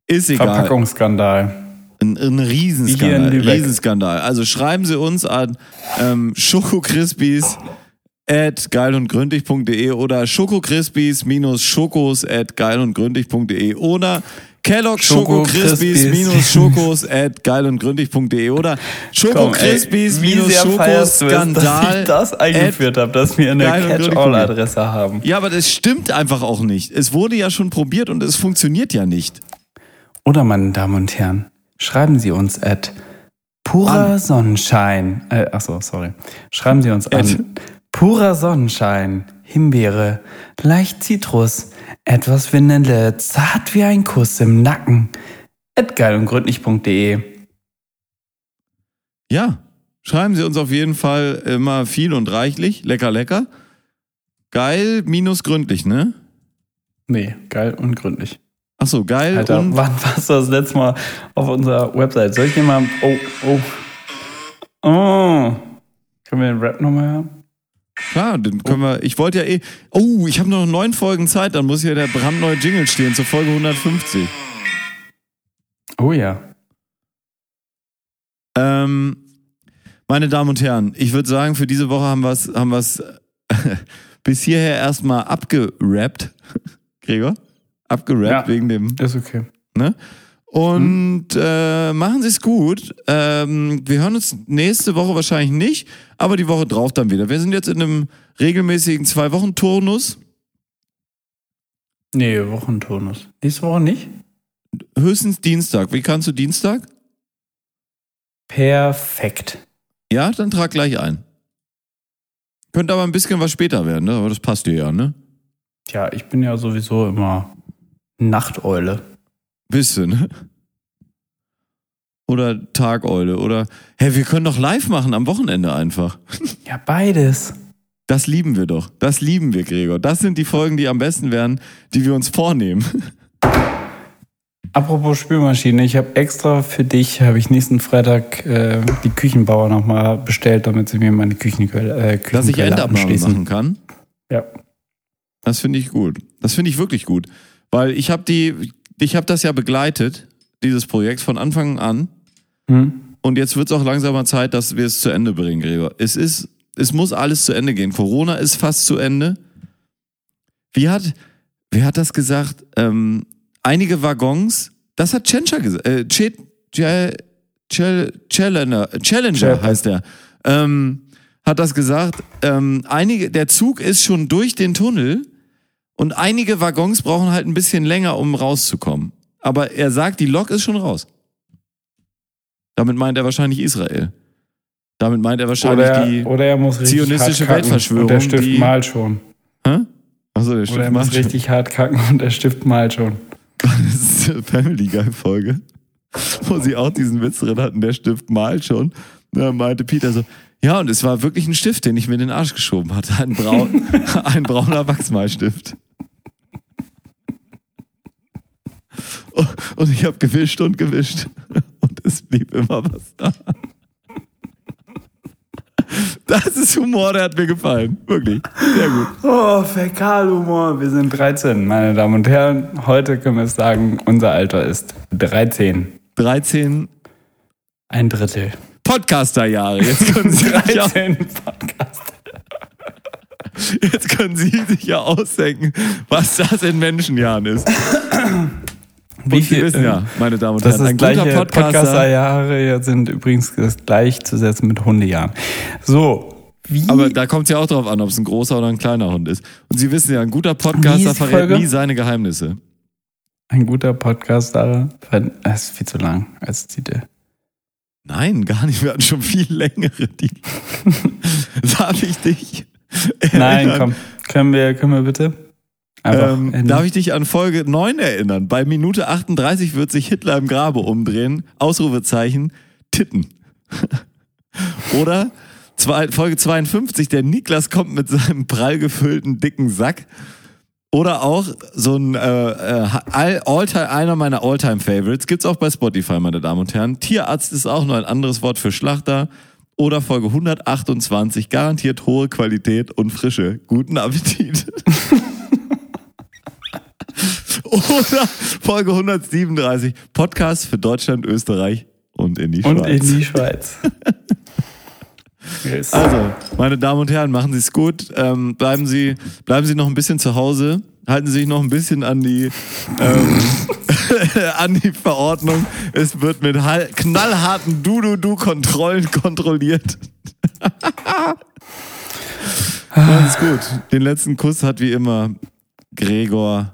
Ist egal. Verpackungsskandal. Ein, ein Riesenskandal. Riesenskandal. Also schreiben Sie uns an ähm, schokokrispies at geilundgründig.de oder schokokrispies minus schokos at geilundgründig.de oder Kellogg Schokokrispies minus schokos at geilundgründig.de oder Schokokrispies minus schokos Skandal ich das eingeführt habe, dass wir eine Catch-all-Adresse haben. Ja, aber das stimmt einfach auch nicht. Es wurde ja schon probiert und es funktioniert ja nicht. Oder, meine Damen und Herren, schreiben Sie uns at purer Sonnenschein. Äh, achso, sorry. Schreiben Sie uns an purer Sonnenschein, Himbeere, leicht Zitrus, etwas Vanille, zart wie ein Kuss im Nacken. at geilundgründlich.de. Ja, schreiben Sie uns auf jeden Fall immer viel und reichlich. Lecker, lecker. Geil minus gründlich, ne? Nee, geil und gründlich. Ach so, geil Alter, und wann warst du das letzte Mal auf unserer Website? Soll ich dir mal. Oh, oh. Oh. Können wir den Rap nochmal hören? klar, den können wir. Ich wollte ja eh. Oh, ich habe noch neun Folgen Zeit, dann muss hier der brandneue Jingle stehen zur Folge 150. Oh ja. Ähm, meine Damen und Herren, ich würde sagen, für diese Woche haben wir es haben wir's bis hierher erstmal abgerappt. Gregor? Abgerappt Ja. wegen dem Ist okay. Ne? Und äh, machen Sie es gut. Ähm, wir hören uns nächste Woche wahrscheinlich nicht, aber die Woche drauf dann wieder. Wir sind jetzt in einem regelmäßigen Zwei-Wochen-Turnus. Nee, Wochenturnus. Nächste Woche nicht? Höchstens Dienstag. Wie kannst du Dienstag? Perfekt. Ja, dann trag gleich ein. Könnte aber ein bisschen was später werden, ne? aber das passt dir ja, ne? Tja, ich bin ja sowieso immer Nachteule. Du, ne? Oder Tageule oder hey, wir können doch live machen am Wochenende einfach. Ja, beides. Das lieben wir doch. Das lieben wir, Gregor. Das sind die Folgen, die am besten werden, die wir uns vornehmen. Apropos Spülmaschine, ich habe extra für dich, habe ich nächsten Freitag äh, die Küchenbauer nochmal bestellt, damit sie mir meine Küchenquelle, äh, Dass ich Endabnahme machen kann. Ja. Das finde ich gut. Das finde ich wirklich gut. Weil ich habe die, ich habe das ja begleitet, dieses Projekt von Anfang an. Hm? Und jetzt wird es auch langsam mal Zeit, dass wir es zu Ende bringen, Gregor. Es ist, es muss alles zu Ende gehen. Corona ist fast zu Ende. Wie hat, wer hat das gesagt? Ähm, einige Waggons, das hat Chencha gesagt, äh, Che, Che, Che, Challenger, Challenger heißt der, ähm, hat das gesagt. Ähm, einige, der Zug ist schon durch den Tunnel und einige Waggons brauchen halt ein bisschen länger, um rauszukommen. Aber er sagt, die Lok ist schon raus. Damit meint er wahrscheinlich Israel. Damit meint er wahrscheinlich Oder, die oder er muss zionistische Weltverschwörung. Und der Stift die, malt schon. Hä? Achso, der Oder Stift er malt muss richtig hart kacken und der Stift malt schon. Das ist eine Family Guy Folge, wo sie auch diesen Witz drin hatten, der Stift malt schon. Da meinte Peter so, ja, und es war wirklich ein Stift, den ich mir in den Arsch geschoben hatte. Ein, braun, ein brauner Wachsmalstift. Und ich habe gewischt und gewischt. Und es blieb immer was da. Das ist Humor, der hat mir gefallen. Wirklich. Sehr gut. Oh, Fäkalhumor. Wir sind 13, meine Damen und Herren. Heute können wir sagen, unser Alter ist 13. 13 Ein Drittel. Podcaster-Jahre. Jetzt können Sie sich ja 13 Podcast. Jetzt können Sie sich ja ausdenken, was das in Menschenjahren ist. Wie viel, wissen ja, meine Damen und Das Herren, ist ein gleiche guter Podcaster. Podcaster-Jahre sind übrigens gleichzusetzen mit Hundejahren. So, wie Aber da kommt es ja auch drauf an, ob es ein großer oder ein kleiner Hund ist. Und Sie wissen ja, ein guter Podcaster verrät Folge? nie seine Geheimnisse. ein guter Podcaster, das ist viel zu lang als Titel. Nein, gar nicht. Wir hatten schon viel längere. Die Darf ich dich? Nein, erinnern? komm, können wir, können wir bitte? Ähm, darf ich dich an Folge 9 erinnern? Bei Minute 38 wird sich Hitler im Grabe umdrehen. Ausrufezeichen, Titten. Oder zwei, Folge 52, der Niklas kommt mit seinem prall gefüllten dicken Sack. Oder auch so ein äh, äh, all, Alltime, einer meiner Alltime-Favorites. Gibt's auch bei Spotify, meine Damen und Herren. Tierarzt ist auch nur ein anderes Wort für Schlachter. Oder Folge 128, garantiert hohe Qualität und Frische. Guten Appetit. Oder Folge 137, Podcast für Deutschland, Österreich und in die Schweiz. Und in die Schweiz. Yes. Also, meine Damen und Herren, machen Sie es gut. Ähm, bleiben, Sie, bleiben Sie noch ein bisschen zu Hause. Halten Sie sich noch ein bisschen an die, ähm, an die Verordnung. Es wird mit knallharten Du-Du-Du-Kontrollen kontrolliert. Machen Sie es gut. Den letzten Kuss hat wie immer Gregor